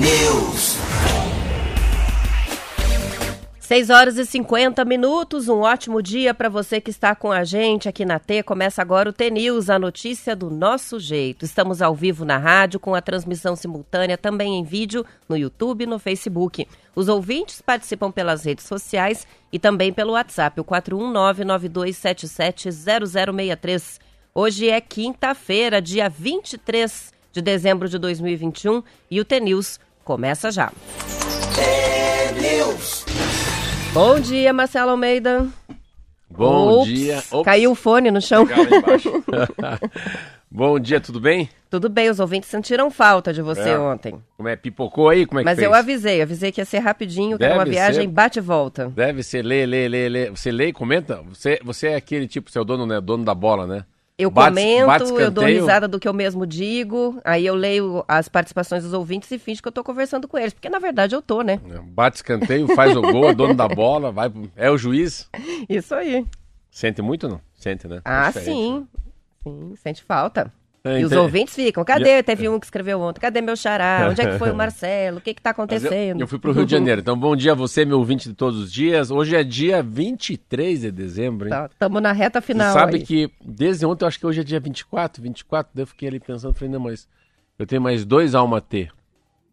News. 6 horas e 50 minutos, um ótimo dia para você que está com a gente aqui na T. Começa agora o T News, a notícia do nosso jeito. Estamos ao vivo na rádio com a transmissão simultânea também em vídeo no YouTube e no Facebook. Os ouvintes participam pelas redes sociais e também pelo WhatsApp, o 41992770063. Hoje é quinta-feira, dia 23 de dezembro de 2021 e o T News começa já. Bom dia, Marcelo Almeida. Bom Ops, dia. Ops, Caiu o fone no chão. Bom dia, tudo bem? Tudo bem, os ouvintes sentiram falta de você É. ontem. Como é? Pipocou aí? Como é Mas que eu fez? avisei, avisei que ia ser rapidinho, que era uma Deve viagem ser. bate e volta. Deve ser, lê, lê, lê, lê. Você lê e comenta? Você, você é aquele tipo, você é o dono, né? Dono da bola, né? Eu Bate- comento, bate eu dou risada do que eu mesmo digo, aí eu leio as participações dos ouvintes e finge que eu tô conversando com eles, porque na verdade eu tô, né? Bate escanteio, faz o gol, é dono da bola, vai, é o juiz. Isso aí. Sente muito ou não? Sente, né? Ah, É diferente, sim. Sim, sente falta. É, e os ouvintes ficam, cadê? Teve um que escreveu ontem, cadê meu xará? Onde é que foi o Marcelo? O que que tá Mas eu- acontecendo? Eu, fui pro Rio de Janeiro. Então, bom dia a você, meu ouvinte de todos os dias. Hoje é dia 23 de dezembro, hein? Tá, na reta Você final sabe aí. que desde ontem, eu acho que hoje é dia 24, 24, daí eu fiquei ali pensando, falei, não, mas eu tenho mais dois alma T.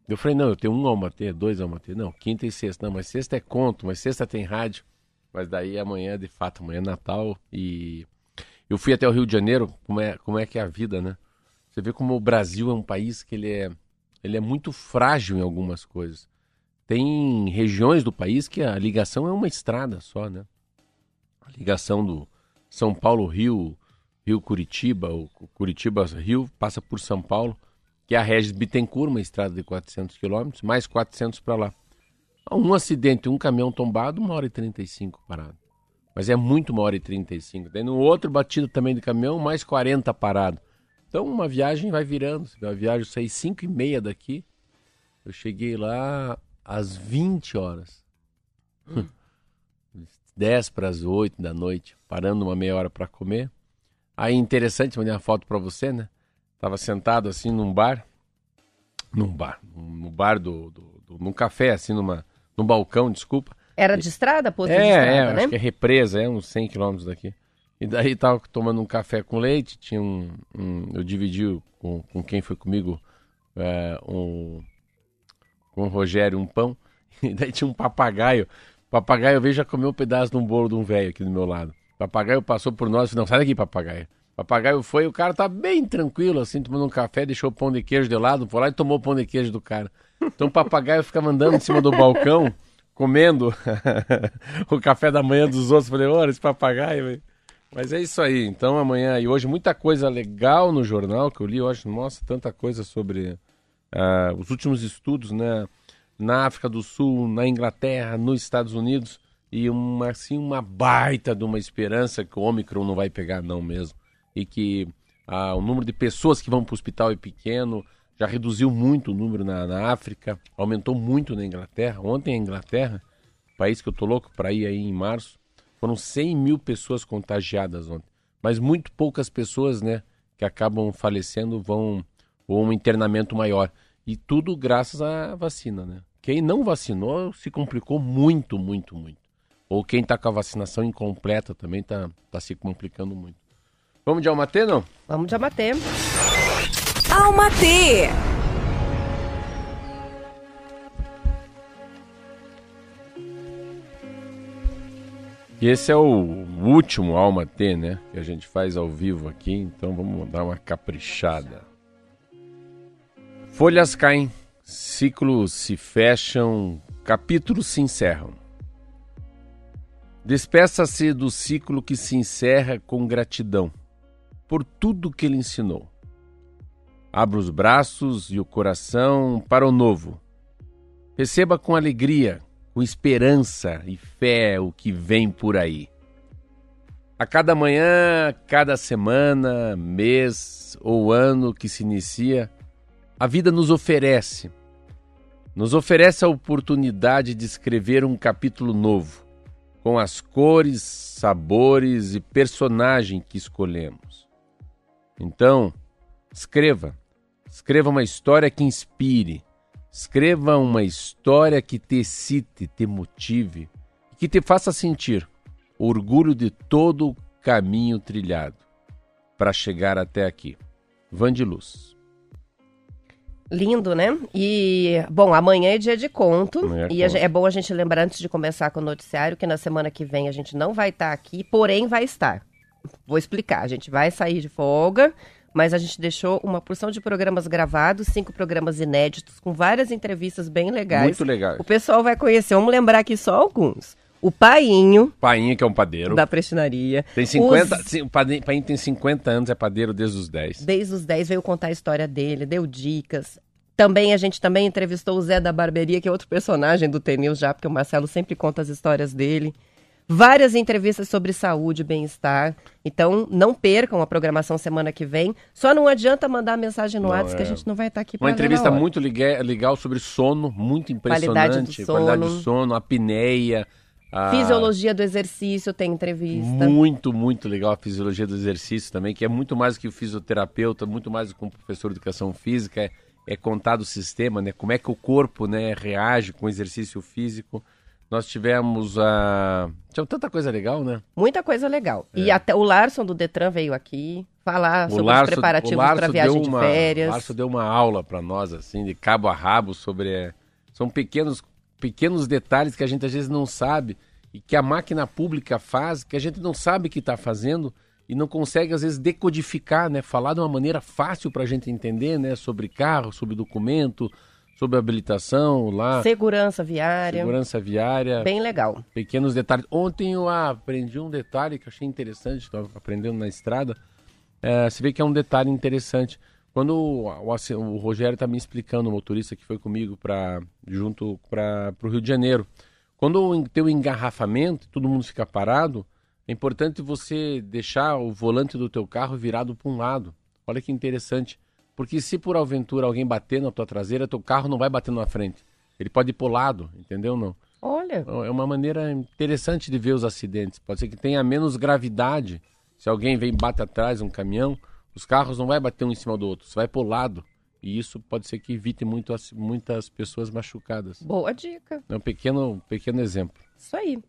Eu falei, não, eu tenho um alma T, dois alma T. Não, quinta e sexta. Não, mas sexta é conto, mas sexta tem rádio. Mas daí amanhã, de fato, amanhã é Natal e eu fui até o Rio de Janeiro, como é, como é que é a vida, né? Você vê como o Brasil é um país que ele é, ele é muito frágil em algumas coisas. Tem regiões do país que a ligação é uma estrada só, né? A ligação do São Paulo-Rio, Rio-Curitiba, o Curitiba-Rio, passa por São Paulo, que é a Regis Bittencourt, uma estrada de 400 quilômetros, mais 400 para lá. Um acidente, um caminhão tombado, uma hora e 35 parado. Mas é muito uma hora e 35. Daí no outro batido também de caminhão, mais 40 parado. Então uma viagem vai virando. A viagem eu saí 5 e meia daqui. Eu cheguei lá às 20 horas. 10 para as 8 da noite, parando uma meia hora para comer. Aí interessante, mandei uma foto para você, né? Tava sentado assim num bar, num bar, no bar do, do, do- num café assim numa, num balcão, desculpa. Era de estrada, posto é, de estrada, é, né? acho que é represa, é uns 100 quilômetros daqui. E daí tava tomando um café com leite, tinha um, um- eu dividi com, com quem foi comigo é, um com o Rogério um pão, e daí tinha um papagaio. O papagaio veio já comeu um pedaço de um bolo de um velho aqui do meu lado. O papagaio passou por nós e não, sai daqui, papagaio. Papagaio foi, o cara tá bem tranquilo, assim, tomando um café, deixou o pão de queijo de lado, foi lá e tomou o pão de queijo do cara. Então o papagaio ficava andando em cima do balcão, comendo o café da manhã dos outros. Falei, olha, esse papagaio. Mas é isso aí. Então amanhã e hoje muita coisa legal no jornal que eu li hoje. Nossa, tanta coisa sobre ah, os últimos estudos, né? Na África do Sul, na Inglaterra, nos Estados Unidos e uma assim uma baita de uma esperança que o Omicron não vai pegar não mesmo e que ah, o número de pessoas que vão para o hospital é pequeno. Já reduziu muito o número na, na África, aumentou muito na Inglaterra. Ontem a Inglaterra, país que eu tô louco para ir aí em março, foram 100 mil pessoas contagiadas ontem. Mas muito poucas pessoas, né, que acabam falecendo vão ou um internamento maior. E tudo graças à vacina, né? Quem não vacinou se complicou muito, muito, muito. Ou quem tá com a vacinação incompleta também tá, tá se complicando muito. Vamos de Almatê, não? Vamos de abater. Alma T. E esse é o último Alma T, né? Que a gente faz ao vivo aqui, então vamos dar uma caprichada. Folhas caem, ciclos se fecham, capítulos se encerram. Despeça-se do ciclo que se encerra com gratidão por tudo que ele ensinou. Abra os braços e o coração para o novo. Receba com alegria, com esperança e fé o que vem por aí. A cada manhã, cada semana, mês ou ano que se inicia, a vida nos oferece. Nos oferece a oportunidade de escrever um capítulo novo, com as cores, sabores e personagem que escolhemos. Então, escreva. Escreva uma história que inspire. Escreva uma história que te excite, te motive, que te faça sentir orgulho de todo o caminho trilhado para chegar até aqui. Van de Luz. Lindo, né? E, bom, amanhã é dia de conto. É e conto. é bom a gente lembrar antes de começar com o noticiário que na semana que vem a gente não vai estar aqui, porém vai estar. Vou explicar. A gente vai sair de folga, mas a gente deixou uma porção de programas gravados, cinco programas inéditos, com várias entrevistas bem legais. Muito legal. O pessoal vai conhecer. Vamos lembrar aqui só alguns. O Painho, Painha, que é um padeiro. da prestinaria. Tem 50, Os- sim, o Painha tem 50 anos, é padeiro desde os 10. Desde os 10 veio contar a história dele, deu dicas. Também a gente também entrevistou o Zé da Barberia, que é outro personagem do TNews já, porque o Marcelo sempre conta as histórias dele. Várias entrevistas sobre saúde e bem-estar. Então, não percam a programação semana que vem. Só não adianta mandar mensagem no WhatsApp que a é. gente não vai estar aqui para Uma entrevista muito legal sobre sono, muito impressionante. Qualidade do Qualidade do sono. sono, apneia. a- Fisiologia do exercício tem entrevista. Muito, muito legal a fisiologia do exercício também, que é muito mais do que o fisioterapeuta, muito mais do que um professor de educação física, é, é contado o sistema, né? Como é que o corpo né, reage com o exercício físico. Nós tivemos a. Tinha tanta coisa legal, né? Muita coisa legal. E até o Larson do Detran veio aqui falar sobre os preparativos para a viagem uma, de férias. O Larso deu uma aula para nós, assim, de cabo a rabo, sobre. é, são pequenos, pequenos detalhes que a gente às vezes não sabe e que a máquina pública faz, que a gente não sabe que está fazendo e não consegue, às vezes, decodificar, né? Falar de uma maneira fácil para a gente entender, né? Sobre carro, sobre documento, sobre habilitação lá, Segurança viária. segurança viária. Bem legal. Pequenos detalhes. Ontem eu aprendi um detalhe que eu achei interessante, estava aprendendo na estrada. É, você vê que é um detalhe interessante. Quando o, o, o Rogério está me explicando, o motorista que foi comigo para junto para o Rio de Janeiro, quando tem o engarrafamento, todo mundo fica parado, é importante você deixar o volante do teu carro virado para um lado. Olha que interessante. Porque se por aventura alguém bater na tua traseira, teu carro não vai bater na frente. Ele pode ir para o lado, entendeu? Não. Olha, É uma maneira interessante de ver os acidentes. Pode ser que tenha menos gravidade. Se alguém vem e bate atrás um caminhão, os carros não vai bater um em cima do outro, você vai pro lado. E isso pode ser que evite muito as- muitas pessoas machucadas. boa dica. É um pequeno, pequeno exemplo. Isso aí.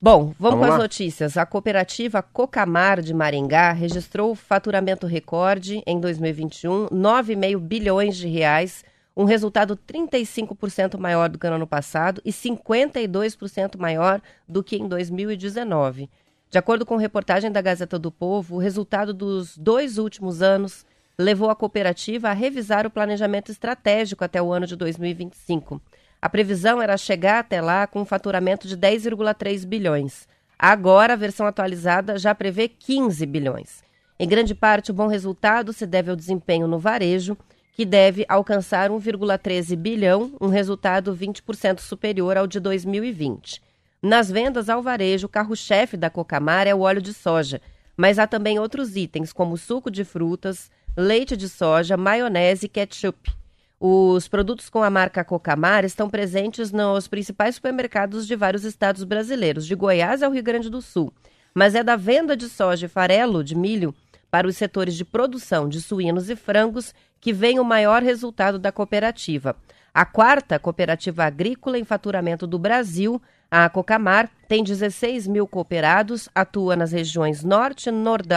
Bom, vamos, Vamos com as lá? notícias. A cooperativa Cocamar de Maringá registrou faturamento recorde em 2021, 9,5 bilhões de reais, um resultado 35% maior do que no ano passado e 52% maior do que em 2019. De acordo com reportagem da Gazeta do Povo, o resultado dos dois últimos anos levou a cooperativa a revisar o planejamento estratégico até o ano de 2025. A previsão era chegar até lá com um faturamento de 10,3 bilhões. Agora, a versão atualizada já prevê 15 bilhões. Em grande parte, o bom resultado se deve ao desempenho no varejo, que deve alcançar 1,13 bilhão, um resultado 20% superior ao de 2020. Nas vendas ao varejo, o carro-chefe da Cocamar é o óleo de soja, mas há também outros itens, como suco de frutas, leite de soja, maionese e ketchup. Os produtos com a marca Cocamar estão presentes nos principais supermercados de vários estados brasileiros, de Goiás ao Rio Grande do Sul. Mas é da venda de soja e farelo de milho para os setores de produção de suínos e frangos que vem o maior resultado da cooperativa. A quarta cooperativa agrícola em faturamento do Brasil, a Cocamar, tem 16 mil cooperados, atua nas regiões norte,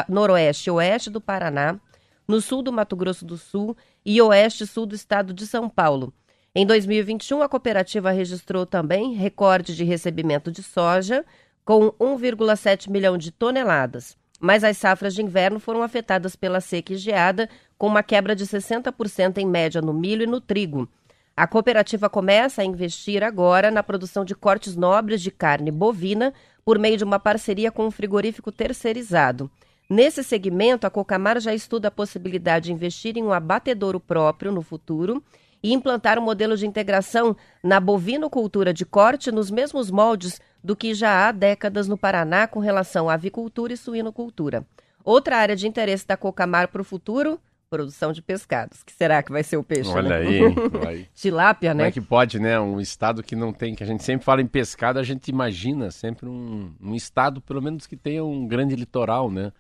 noroeste e oeste do Paraná, no sul do Mato Grosso do Sul e oeste e sul do estado de São Paulo. Em 2021, a cooperativa registrou também recorde de recebimento de soja, com 1,7 milhão de toneladas. Mas as safras de inverno foram afetadas pela seca e geada, com uma quebra de 60% em média no milho e no trigo. A cooperativa começa a investir agora na produção de cortes nobres de carne bovina por meio de uma parceria com um frigorífico terceirizado. Nesse segmento, a Cocamar já estuda a possibilidade de investir em um abatedouro próprio no futuro e implantar um modelo de integração na bovinocultura de corte nos mesmos moldes do que já há décadas no Paraná com relação à avicultura e suinocultura. Outra área de interesse da Cocamar para o futuro, produção de pescados. Que será que vai ser o peixe? Olha né? aí. Tilápia, Como é né? que pode, né? Um estado que não tem, que a gente sempre fala em pescado, a gente imagina sempre um, um estado, pelo menos que tenha um grande litoral, né?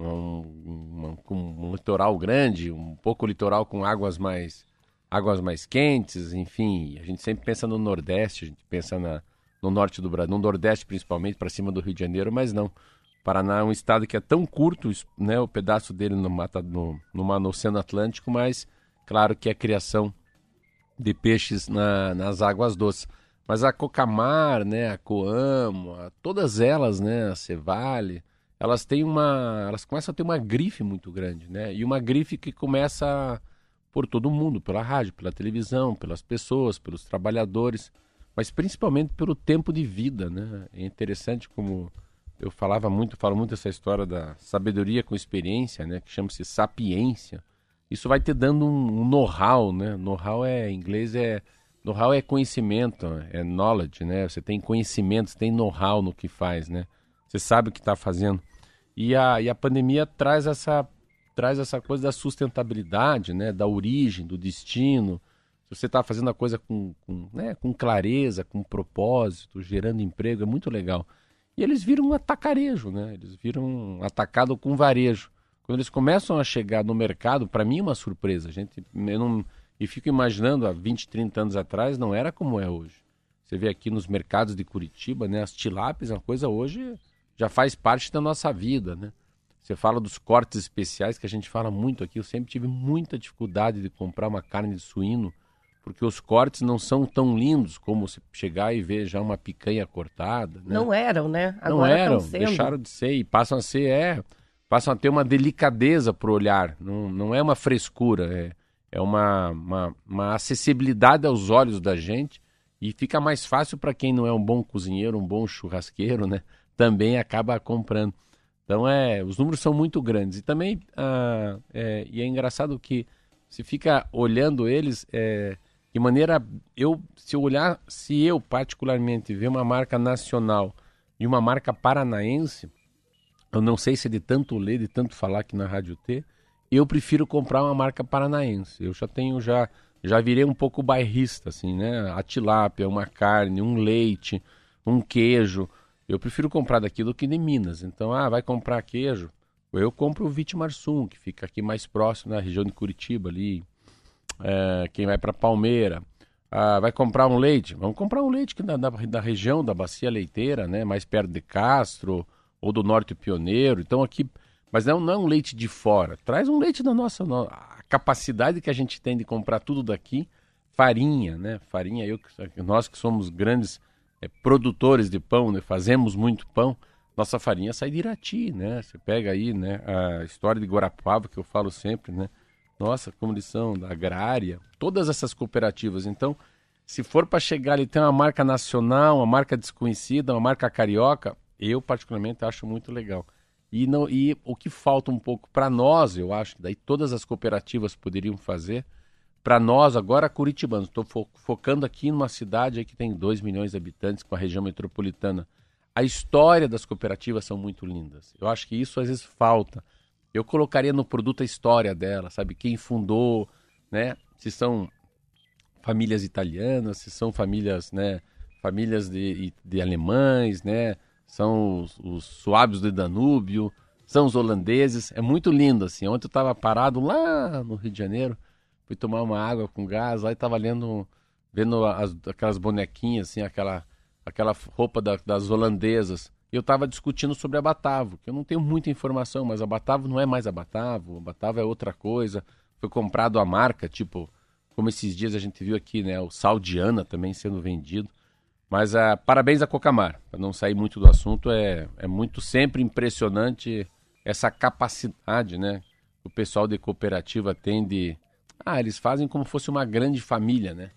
Um, uma- com um litoral grande, um pouco litoral com águas mais, águas mais quentes, enfim. A gente sempre pensa no Nordeste, a gente pensa na, no norte do Brasil, no Nordeste principalmente, para cima do Rio de Janeiro, mas não. Paraná é um estado que é tão curto, né, o pedaço dele no, mata, no, no, no Oceano Atlântico, mas claro que é criação de peixes na, nas águas doces. Mas a Cocamar, né, a Coamo, a, todas elas, né, a Cevale, elas têm uma, elas começam a ter uma grife muito grande, né? E uma grife que começa por todo mundo, pela rádio, pela televisão, pelas pessoas, pelos trabalhadores, mas principalmente pelo tempo de vida, né? É interessante como eu falava muito, falo muito essa história da sabedoria com experiência, né? Que chama-se sapiência. Isso vai te dando um, um know-how, né? Know-how é, em inglês é know-how é conhecimento, é knowledge, né? Você tem conhecimento, você tem know-how no que faz, né? Você sabe o que está fazendo. E a, e a pandemia traz essa traz essa coisa da sustentabilidade, né? Da origem, do destino. Se você está fazendo a coisa com, com, né? com clareza, com propósito, gerando emprego, é muito legal. E eles viram um atacarejo, né? Eles viram um atacado com varejo. Quando eles começam a chegar no mercado, para mim é uma surpresa. Gente, eu não, e fico imaginando, há 20, 30 anos atrás, não era como é hoje. Você vê aqui nos mercados de Curitiba, né? As tilápias, uma coisa hoje já faz parte da nossa vida, né? Você fala dos cortes especiais, que a gente fala muito aqui. Eu sempre tive muita dificuldade de comprar uma carne de suíno, porque os cortes não são tão lindos como você chegar e ver já uma picanha cortada. Né? Não eram, né? Agora não eram, deixaram de ser e passam a ser, é, passam a ter uma delicadeza para o olhar. Não, não é uma frescura, é, é uma, uma, uma acessibilidade aos olhos da gente e fica mais fácil para quem não é um bom cozinheiro, um bom churrasqueiro, né? Também acaba comprando. Então é, os números são muito grandes. E também ah, é, e é engraçado que se fica olhando eles é, de maneira eu se eu olhar se eu particularmente ver uma marca nacional e uma marca paranaense eu não sei se é de tanto ler de tanto falar aqui na rádio T eu prefiro comprar uma marca paranaense. Eu já tenho já já virei um pouco bairrista assim né? A tilápia uma carne um leite um queijo eu prefiro comprar daqui do que de Minas. Então, ah, vai comprar queijo? Eu compro o Vitimarsum, que fica aqui mais próximo, na região de Curitiba ali. É, quem vai para Palmeira. Ah, vai comprar um leite? Vamos comprar um leite que da, da, região da bacia leiteira, né? Mais perto de Castro ou do Norte Pioneiro. Então aqui, mas não, não é um leite de fora. Traz um leite da nossa, a capacidade que a gente tem de comprar tudo daqui. Farinha, né? Farinha, eu, nós que somos grandes é, produtores de pão, né? fazemos muito pão, nossa farinha sai de Irati, né? Você pega aí, né, a história de Guarapava que eu falo sempre, né? Nossa, como eles são da agrária, todas essas cooperativas. Então, se for para chegar ali ter uma marca nacional, uma marca desconhecida, uma marca carioca, eu particularmente acho muito legal. E, não, e o que falta um pouco para nós, eu acho, daí todas as cooperativas poderiam fazer, para nós, agora curitibanos, estou fo focando aqui numa cidade que tem 2 milhões de habitantes, com a região metropolitana. A história das cooperativas são muito lindas. Eu acho que isso às vezes falta. Eu colocaria no produto a história dela, sabe? Quem fundou, né? Se são famílias italianas, se são famílias, né? Famílias de, de alemães, né? São os, os suábios do Danúbio, são os holandeses. É muito lindo, assim. Ontem eu estava parado lá no Rio de Janeiro fui tomar uma água com gás, lá e tava lendo, vendo as, aquelas bonequinhas, assim, aquela, aquela roupa da, das holandesas. E eu tava discutindo sobre a Batavo, que eu não tenho muita informação, mas a Batavo não é mais a Batavo, a Batavo é outra coisa. Foi comprado a marca, tipo, como esses dias a gente viu aqui, né, o Saldiana também sendo vendido. Mas uh, parabéns a Cocamar, para não sair muito do assunto, é, é muito sempre impressionante essa capacidade, né, que o pessoal de cooperativa tem de ah, eles fazem como fosse uma grande família, né?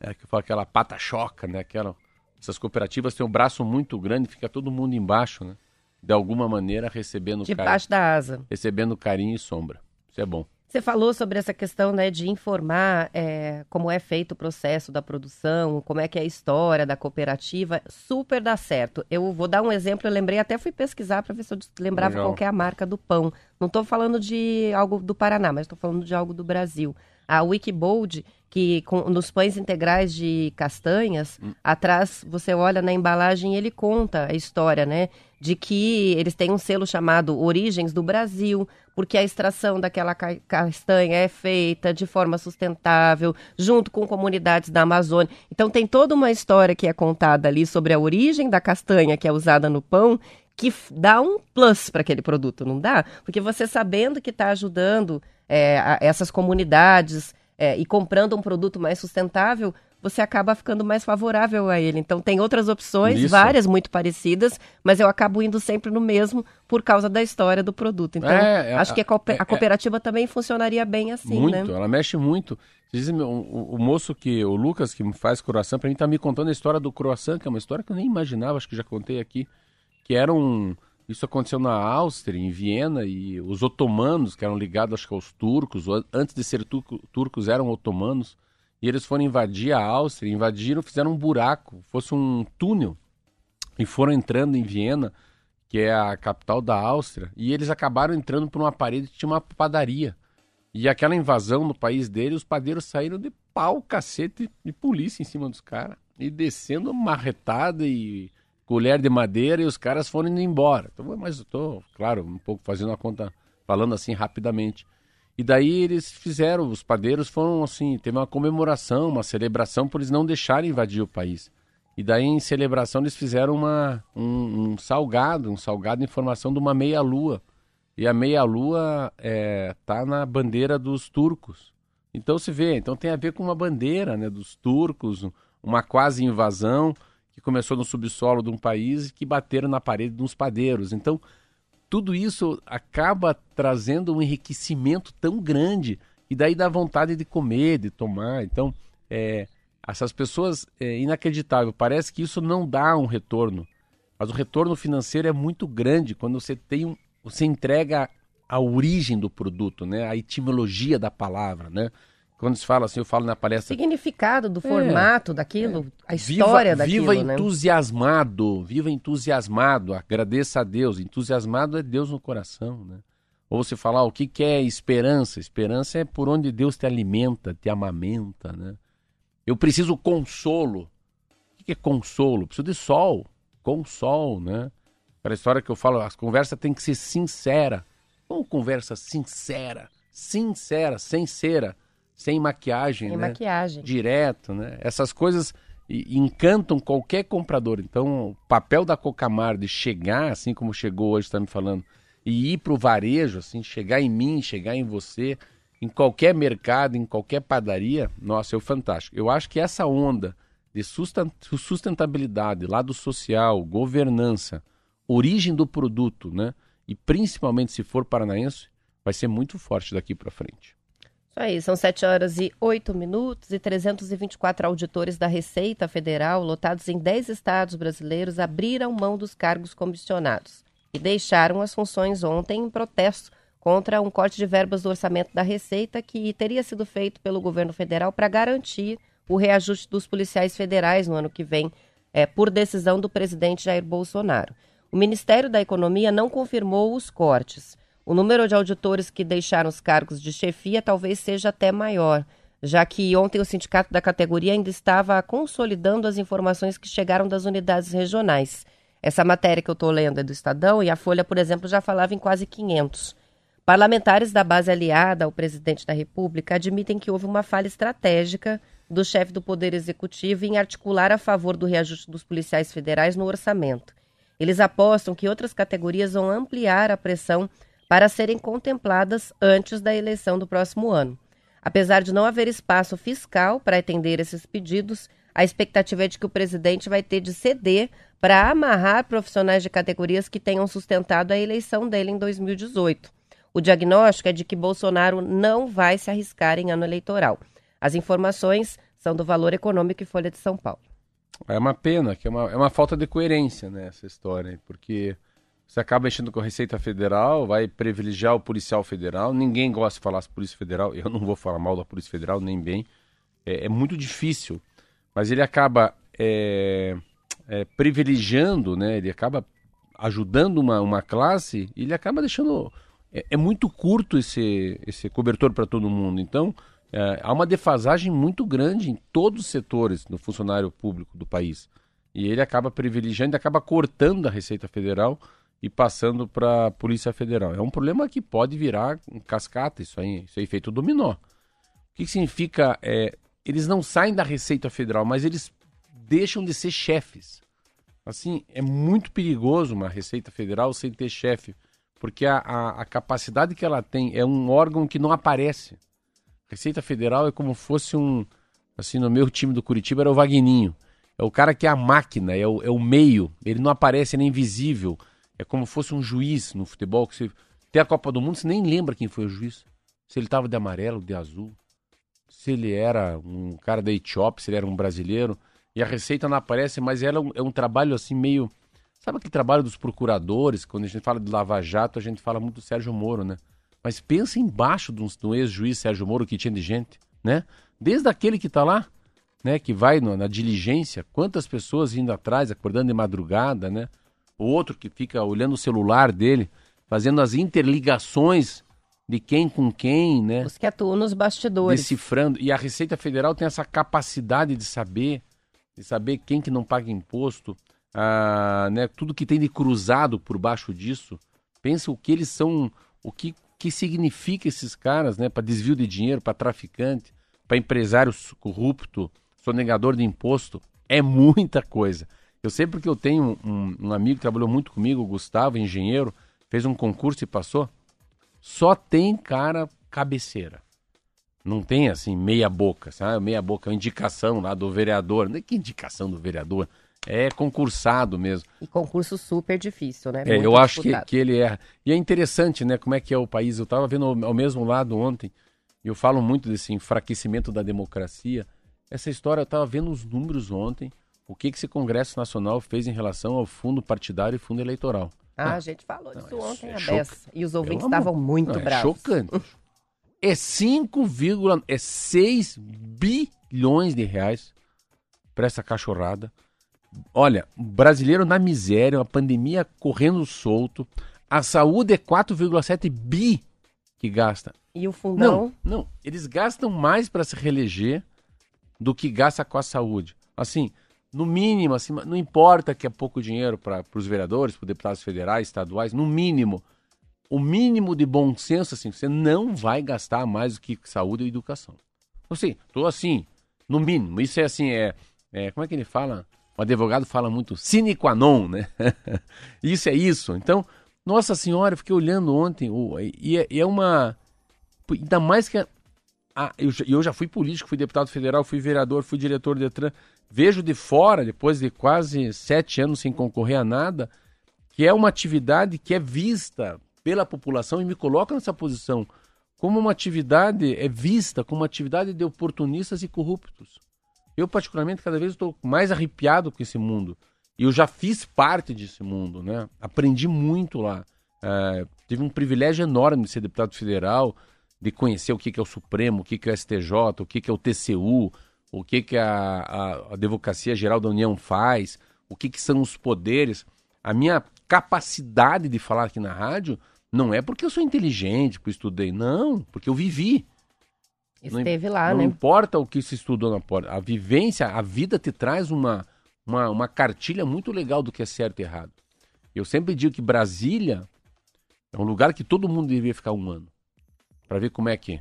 É que fala aquela pata-choca, né? Aquela, essas cooperativas têm um braço muito grande, fica todo mundo embaixo, né? De alguma maneira recebendo Debaixo carinho. da asa. Recebendo carinho e sombra. Isso é bom. Você falou sobre essa questão né, de informar é, como é feito o processo da produção, como é que é a história da cooperativa. Super dá certo. Eu vou dar um exemplo, eu lembrei, até fui pesquisar para ver se eu lembrava Legal. qual é a marca do pão. Não estou falando de algo do Paraná, mas estou falando de algo do Brasil. A Wikibold, que com, nos pães integrais de castanhas, hum. atrás você olha na embalagem e ele conta a história, né? de que eles têm um selo chamado Origens do Brasil, porque a extração daquela castanha é feita de forma sustentável, junto com comunidades da Amazônia. Então tem toda uma história que é contada ali sobre a origem da castanha que é usada no pão, que dá um plus para aquele produto, não dá? Porque você sabendo que está ajudando é, essas comunidades é, e comprando um produto mais sustentável, você acaba ficando mais favorável a ele. Então tem outras opções, Isso. várias muito parecidas, mas eu acabo indo sempre no mesmo por causa da história do produto. Então é, é acho que a, a é, é. cooperativa também funcionaria bem assim, muito, né? Muito, ela mexe muito. Dizem, o, o, o, moço que, o Lucas, que faz croissant, para mim tá me contando a história do croissant, que é uma história que eu nem imaginava, acho que já contei aqui, que era um... Isso aconteceu na Áustria, em Viena, e os otomanos, que eram ligados acho que aos turcos, antes de ser turco, turcos eram otomanos, e eles foram invadir a Áustria, invadiram, fizeram um buraco, fosse um túnel, e foram entrando em Viena, que é a capital da Áustria, e eles acabaram entrando por uma parede que tinha uma padaria. E aquela invasão no país dele, os padeiros saíram de pau, cacete de polícia em cima dos caras. E descendo marretada e colher de madeira, e os caras foram indo embora. Então, mas eu tô, claro, um pouco fazendo a conta, falando assim rapidamente. E daí eles fizeram, os padeiros foram assim, teve uma comemoração, uma celebração por eles não deixarem invadir o país. E daí em celebração eles fizeram uma, um, um salgado, um salgado em formação de uma meia-lua. E a meia-lua é, tá na bandeira dos turcos. Então se vê, então tem a ver com uma bandeira né, dos turcos, uma quase invasão que começou no subsolo de um país e que bateram na parede de uns padeiros. Então tudo isso acaba trazendo um enriquecimento tão grande e daí dá vontade de comer, de tomar. Então, é, essas pessoas é inacreditável. Parece que isso não dá um retorno, mas o retorno financeiro é muito grande quando você tem um, você entrega a origem do produto, né? A etimologia da palavra, né? Quando se fala assim, eu falo na palestra. Significado do é, formato daquilo, é. a história viva, daquilo. Viva né? entusiasmado, viva entusiasmado, agradeça a Deus. Entusiasmado é Deus no coração, né? Ou se falar o que, que é esperança? Esperança é por onde Deus te alimenta, te amamenta, né? Eu preciso consolo. O que é consolo? Preciso de sol, com sol, né? Para a história que eu falo, a conversa tem que ser sincera. Como conversa sincera? Sincera, sem cera sem maquiagem, sem né? maquiagem. Direto, né? Essas coisas encantam qualquer comprador. Então, o papel da Cocamar de chegar, assim como chegou hoje, está me falando, e ir para o varejo, assim, chegar em mim, chegar em você, em qualquer mercado, em qualquer padaria, nossa, é fantástico. Eu acho que essa onda de sustentabilidade, lado social, governança, origem do produto, né? E principalmente se for paranaense, vai ser muito forte daqui para frente. Isso aí, são 7 horas e 8 minutos e 324 auditores da Receita Federal, lotados em 10 estados brasileiros, abriram mão dos cargos comissionados e deixaram as funções ontem em protesto contra um corte de verbas do orçamento da Receita que teria sido feito pelo governo federal para garantir o reajuste dos policiais federais no ano que vem, é, por decisão do presidente Jair Bolsonaro. O Ministério da Economia não confirmou os cortes. O número de auditores que deixaram os cargos de chefia talvez seja até maior, já que ontem o sindicato da categoria ainda estava consolidando as informações que chegaram das unidades regionais. Essa matéria que eu estou lendo é do Estadão e a Folha, por exemplo, já falava em quase 500. Parlamentares da base aliada ao presidente da República admitem que houve uma falha estratégica do chefe do Poder Executivo em articular a favor do reajuste dos policiais federais no orçamento. Eles apostam que outras categorias vão ampliar a pressão para serem contempladas antes da eleição do próximo ano. Apesar de não haver espaço fiscal para atender esses pedidos, a expectativa é de que o presidente vai ter de ceder para amarrar profissionais de categorias que tenham sustentado a eleição dele em 2018. O diagnóstico é de que Bolsonaro não vai se arriscar em ano eleitoral. As informações são do Valor Econômico e Folha de São Paulo. É uma pena, que é uma, é uma falta de coerência nessa né, história, porque você acaba mexendo com a Receita Federal, vai privilegiar o policial federal. Ninguém gosta de falar de Polícia Federal. Eu não vou falar mal da Polícia Federal, nem bem. É, é muito difícil. Mas ele acaba é, é, privilegiando, né? ele acaba ajudando uma, uma classe e ele acaba deixando. É, é muito curto esse, esse cobertor para todo mundo. Então, é, há uma defasagem muito grande em todos os setores do funcionário público do país. E ele acaba privilegiando, acaba cortando a Receita Federal e passando para a Polícia Federal. É um problema que pode virar cascata, isso aí, isso aí feito dominó. O que, que significa? É, eles não saem da Receita Federal, mas eles deixam de ser chefes. Assim, é muito perigoso uma Receita Federal sem ter chefe, porque a, a, a capacidade que ela tem é um órgão que não aparece. Receita Federal é como fosse um. Assim, no meu time do Curitiba era o Vagninho. É o cara que é a máquina, é o, é o meio. Ele não aparece, ele é invisível. É como fosse um juiz no futebol. que você Tem a Copa do Mundo, você nem lembra quem foi o juiz. Se ele estava de amarelo, de azul. Se ele era um cara da Etiópia, se ele era um brasileiro. E a receita não aparece, mas ela é um, é um trabalho assim meio. Sabe aquele trabalho dos procuradores? Quando a gente fala de Lava Jato, a gente fala muito do Sérgio Moro, né? Mas pensa embaixo do, do ex-juiz Sérgio Moro que tinha de gente, né? Desde aquele que está lá, né? Que vai no, na diligência, quantas pessoas indo atrás, acordando de madrugada, né? O outro que fica olhando o celular dele, fazendo as interligações de quem com quem, né? Os que atuam nos bastidores. Decifrando. E a Receita Federal tem essa capacidade de saber de saber quem que não paga imposto, ah, né, tudo que tem de cruzado por baixo disso. Pensa o que eles são, o que, que significa esses caras, né, para desvio de dinheiro, para traficante, para empresário corrupto, sonegador de imposto. É muita coisa. Eu sei porque eu tenho um, um amigo que trabalhou muito comigo, o Gustavo, engenheiro, fez um concurso e passou. Só tem cara cabeceira. Não tem assim, meia boca, sabe? Meia boca, é uma indicação lá do vereador. Não é que indicação do vereador? É concursado mesmo. E concurso super difícil, né? É, eu acho que, que ele erra. E é interessante, né? Como é que é o país. Eu estava vendo ao, ao mesmo lado ontem, e eu falo muito desse enfraquecimento da democracia. Essa história, eu estava vendo os números ontem, o que, que esse Congresso Nacional fez em relação ao fundo partidário e fundo eleitoral. Ah, a gente falou disso não, ontem, é a beça. E os ouvintes estavam muito não, é bravos. É chocante. é 5, é 6 bilhões de reais para essa cachorrada. Olha, brasileiro na miséria, uma pandemia correndo solto. A saúde é 4,7 bi que gasta. E o fundão? Não, não. Eles gastam mais para se reeleger do que gasta com a saúde. Assim, no mínimo, assim, não importa que é pouco dinheiro para os vereadores, para deputados federais, estaduais, no mínimo, o mínimo de bom senso, assim, você não vai gastar mais do que saúde e educação. Assim, tô assim, no mínimo. Isso é assim, é, é como é que ele fala? O advogado fala muito sine qua non, né? isso é isso. Então, nossa senhora, eu fiquei olhando ontem, e é, é uma... Ainda mais que... Ah, eu, eu já fui político, fui deputado federal, fui vereador, fui diretor de Detran. Vejo de fora, depois de quase sete anos sem concorrer a nada, que é uma atividade que é vista pela população e me coloca nessa posição como uma atividade é vista como uma atividade de oportunistas e corruptos. Eu particularmente cada vez estou mais arrepiado com esse mundo e eu já fiz parte desse mundo, né? Aprendi muito lá. É, tive um privilégio enorme de ser deputado federal, de conhecer o que, que é o Supremo, o que, que é o STJ, o que, que é o TCU, o que, que a, a, a Advocacia Geral da União faz, o que, que são os poderes. A minha capacidade de falar aqui na rádio não é porque eu sou inteligente, porque eu estudei, não, porque eu vivi. Esteve não, lá, não né? Não importa o que se estudou na porta. A vivência, a vida te traz uma, uma, uma cartilha muito legal do que é certo e errado. Eu sempre digo que Brasília é um lugar que todo mundo deveria ficar um ano. Para ver como é que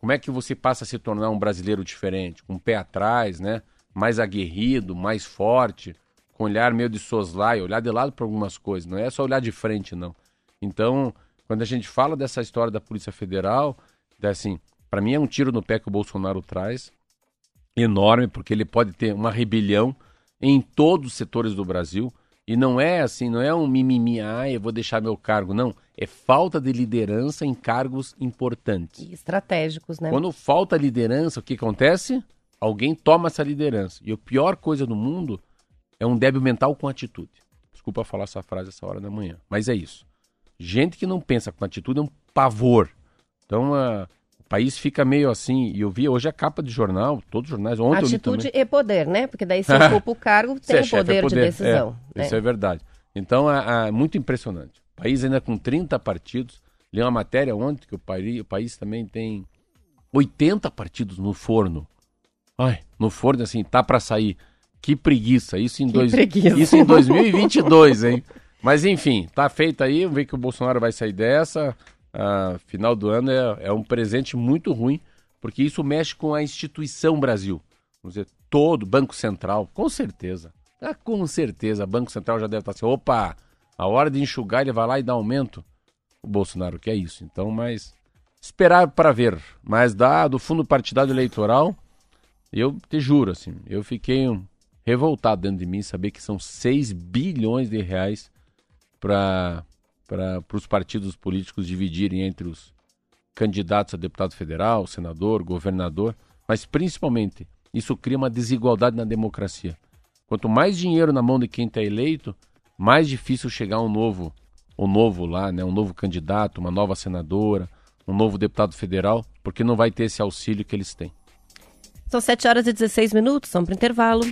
como é que você passa a se tornar um brasileiro diferente, com o pé atrás, né? Mais aguerrido, mais forte, com olhar meio de soslaio, olhar de lado para algumas coisas, não é só olhar de frente, não. Então, quando a gente fala dessa história da Polícia Federal, é assim, para mim é um tiro no pé que o Bolsonaro traz, enorme, porque ele pode ter uma rebelião em todos os setores do Brasil. E não é assim, não é um mimimi, ah, eu vou deixar meu cargo. Não, é falta de liderança em cargos importantes. E estratégicos, né? Quando falta liderança, o que acontece? Alguém toma essa liderança. E a pior coisa do mundo é um débil mental com atitude. Desculpa falar essa frase essa hora da manhã, mas é isso. Gente que não pensa com atitude é um pavor. Então, uh, país fica meio assim. E eu vi hoje a capa de jornal, todos os jornais. Ontem atitude e poder, né? Porque daí se ocupa o cargo, tem o poder, é poder, de decisão. É, né? Isso é verdade. Então, é, é, muito impressionante. O país ainda com 30 partidos. Li uma matéria ontem que o país, o país também tem 80 partidos no forno. Ai, no forno, assim, tá para sair. Que preguiça. Isso em, Que dois, preguiça. isso em 2022, hein? Mas enfim, tá feito aí. Vamos ver que o Bolsonaro vai sair dessa. Ah, final do ano é, é um presente muito ruim, porque isso mexe com a instituição Brasil. Vamos dizer, todo Banco Central, com certeza. Ah, com certeza, Banco Central já deve estar assim, opa, a hora de enxugar ele vai lá e dá aumento. O Bolsonaro quer isso, então, mas esperar para ver. Mas dá do fundo partidário eleitoral, eu te juro, assim, eu fiquei um, revoltado dentro de mim saber que são 6 bilhões de reais para os partidos políticos dividirem entre os candidatos a deputado federal, senador, governador, mas principalmente isso cria uma desigualdade na democracia. Quanto mais dinheiro na mão de quem está eleito, mais difícil chegar um novo, um novo lá, né, um novo candidato, uma nova senadora, um novo deputado federal, porque não vai ter esse auxílio que eles têm. São 7 horas e 16 minutos, vamos para o intervalo.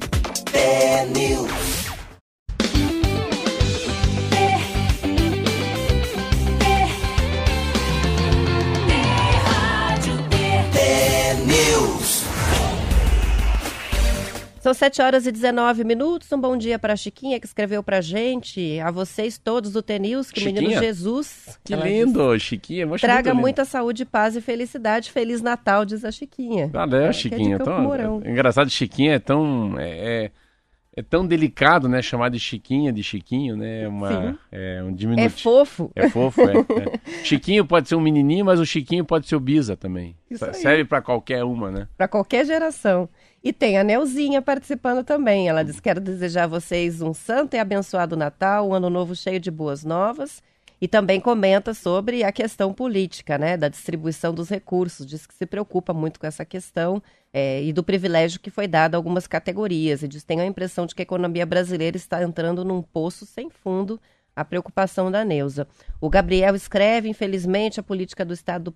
São 7 horas e 19 minutos. Um bom dia para a Chiquinha, que escreveu para gente, a vocês todos do TNews, que o menino Chiquinha? Jesus. Que lindo, Chiquinha. eu acho Traga muito lindo. muita saúde, paz e felicidade. Feliz Natal, diz a Chiquinha. Ah, né, É, Chiquinha? é tão- é engraçado, Chiquinha é tão. É, é, é tão delicado, né? Chamar de Chiquinha, de Chiquinho, né? É Uma, Sim. é um É diminutivo. fofo. É fofo, é, é. Chiquinho pode ser um menininho, mas o Chiquinho pode ser o Bisa também. Isso aí. Serve pra qualquer uma, né? para qualquer geração. E tem a Neuzinha participando também. Ela diz: Quero desejar a vocês um santo e abençoado Natal, um ano novo cheio de boas novas. E também comenta sobre a questão política, né? Da distribuição dos recursos. Diz que se preocupa muito com essa questão é, e do privilégio que foi dado a algumas categorias. E diz: Tenho a impressão de que a economia brasileira está entrando num poço sem fundo. A preocupação da Neuza. O Gabriel escreve: Infelizmente, a política do Estado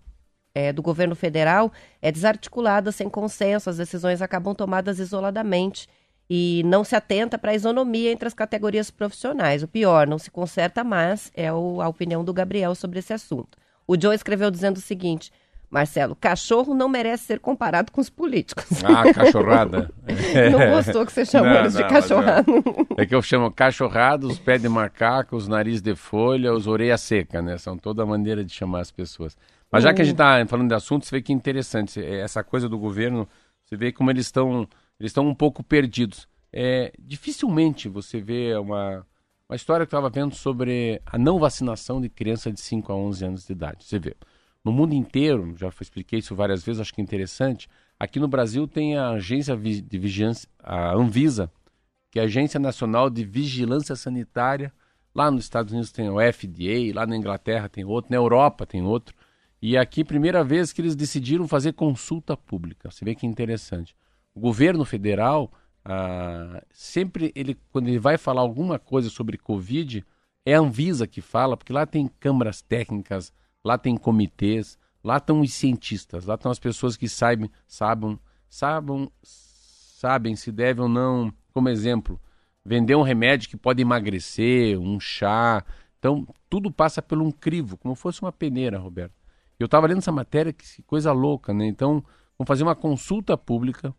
é, do governo federal é desarticulada, sem consenso, as decisões acabam tomadas isoladamente e não se atenta para a isonomia entre as categorias profissionais. O pior, não se conserta mais, é o- a opinião do Gabriel sobre esse assunto. O Joe escreveu dizendo o seguinte: Marcelo, cachorro não merece ser comparado com os políticos. Ah, cachorrada. Não gostou que você chamou Não, eles de não, mas cachorrado. É que eu chamo cachorrada, os pés de macaco, os nariz de folha, os orelha seca, né? São toda a maneira de chamar as pessoas. Mas já que a gente tá falando de assunto, você vê que é interessante. Essa coisa do governo, você vê como eles estão eles estão um pouco perdidos. É, dificilmente você vê uma, uma história que eu estava vendo sobre a não vacinação de criança de 5 a 11 anos de idade. Você vê, no mundo inteiro, já expliquei isso várias vezes, acho que é interessante. Aqui no Brasil tem a agência de vigilância, a Anvisa, que é a Agência Nacional de Vigilância Sanitária. Lá nos Estados Unidos tem o FDA, lá na Inglaterra tem outro, na Europa tem outro. E aqui, primeira vez que eles decidiram fazer consulta pública. Você vê que interessante. O governo federal, ah, sempre, ele, quando ele vai falar alguma coisa sobre Covid, é a Anvisa que fala, porque lá tem câmaras técnicas, lá tem comitês, lá estão os cientistas, lá estão as pessoas que sabem, sabem, sabem, sabem se deve ou não, como exemplo, vender um remédio que pode emagrecer, um chá. Então, tudo passa por um crivo, como fosse uma peneira, Roberto. Eu estava lendo essa matéria, que coisa louca, né? Então, vamos fazer uma consulta pública.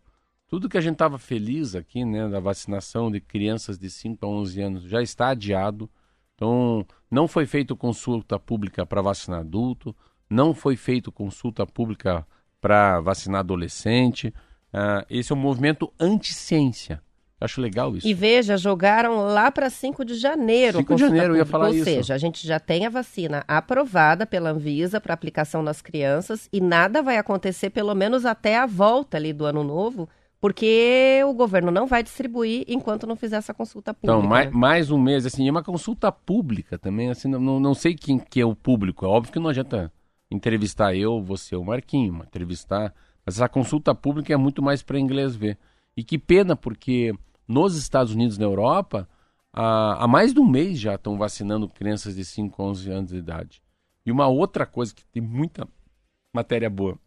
Tudo que a gente estava feliz aqui, né, da vacinação de crianças de 5 a 11 anos, já está adiado. Então, não foi feito consulta pública para vacinar adulto, não foi feito consulta pública para vacinar adolescente. Ah, esse é um movimento anti-ciência. Acho legal isso. E veja, jogaram lá para 5 de janeiro. a 5 de janeiro, eu ia falar Ou isso. seja, a gente já tem a vacina aprovada pela Anvisa para aplicação nas crianças e nada vai acontecer, pelo menos até a volta ali do ano novo, porque o governo não vai distribuir enquanto não fizer essa consulta pública. Então, mais, né? mais um mês, assim, é uma consulta pública também, assim, não, não, não sei quem que é o público, é óbvio que não adianta entrevistar eu, você, o Marquinho, entrevistar, mas essa consulta pública é muito mais para inglês ver. E que pena, porque nos Estados Unidos e na Europa, há, há mais de um mês já estão vacinando crianças de 5 a 11 anos de idade. E uma outra coisa que tem muita matéria boa,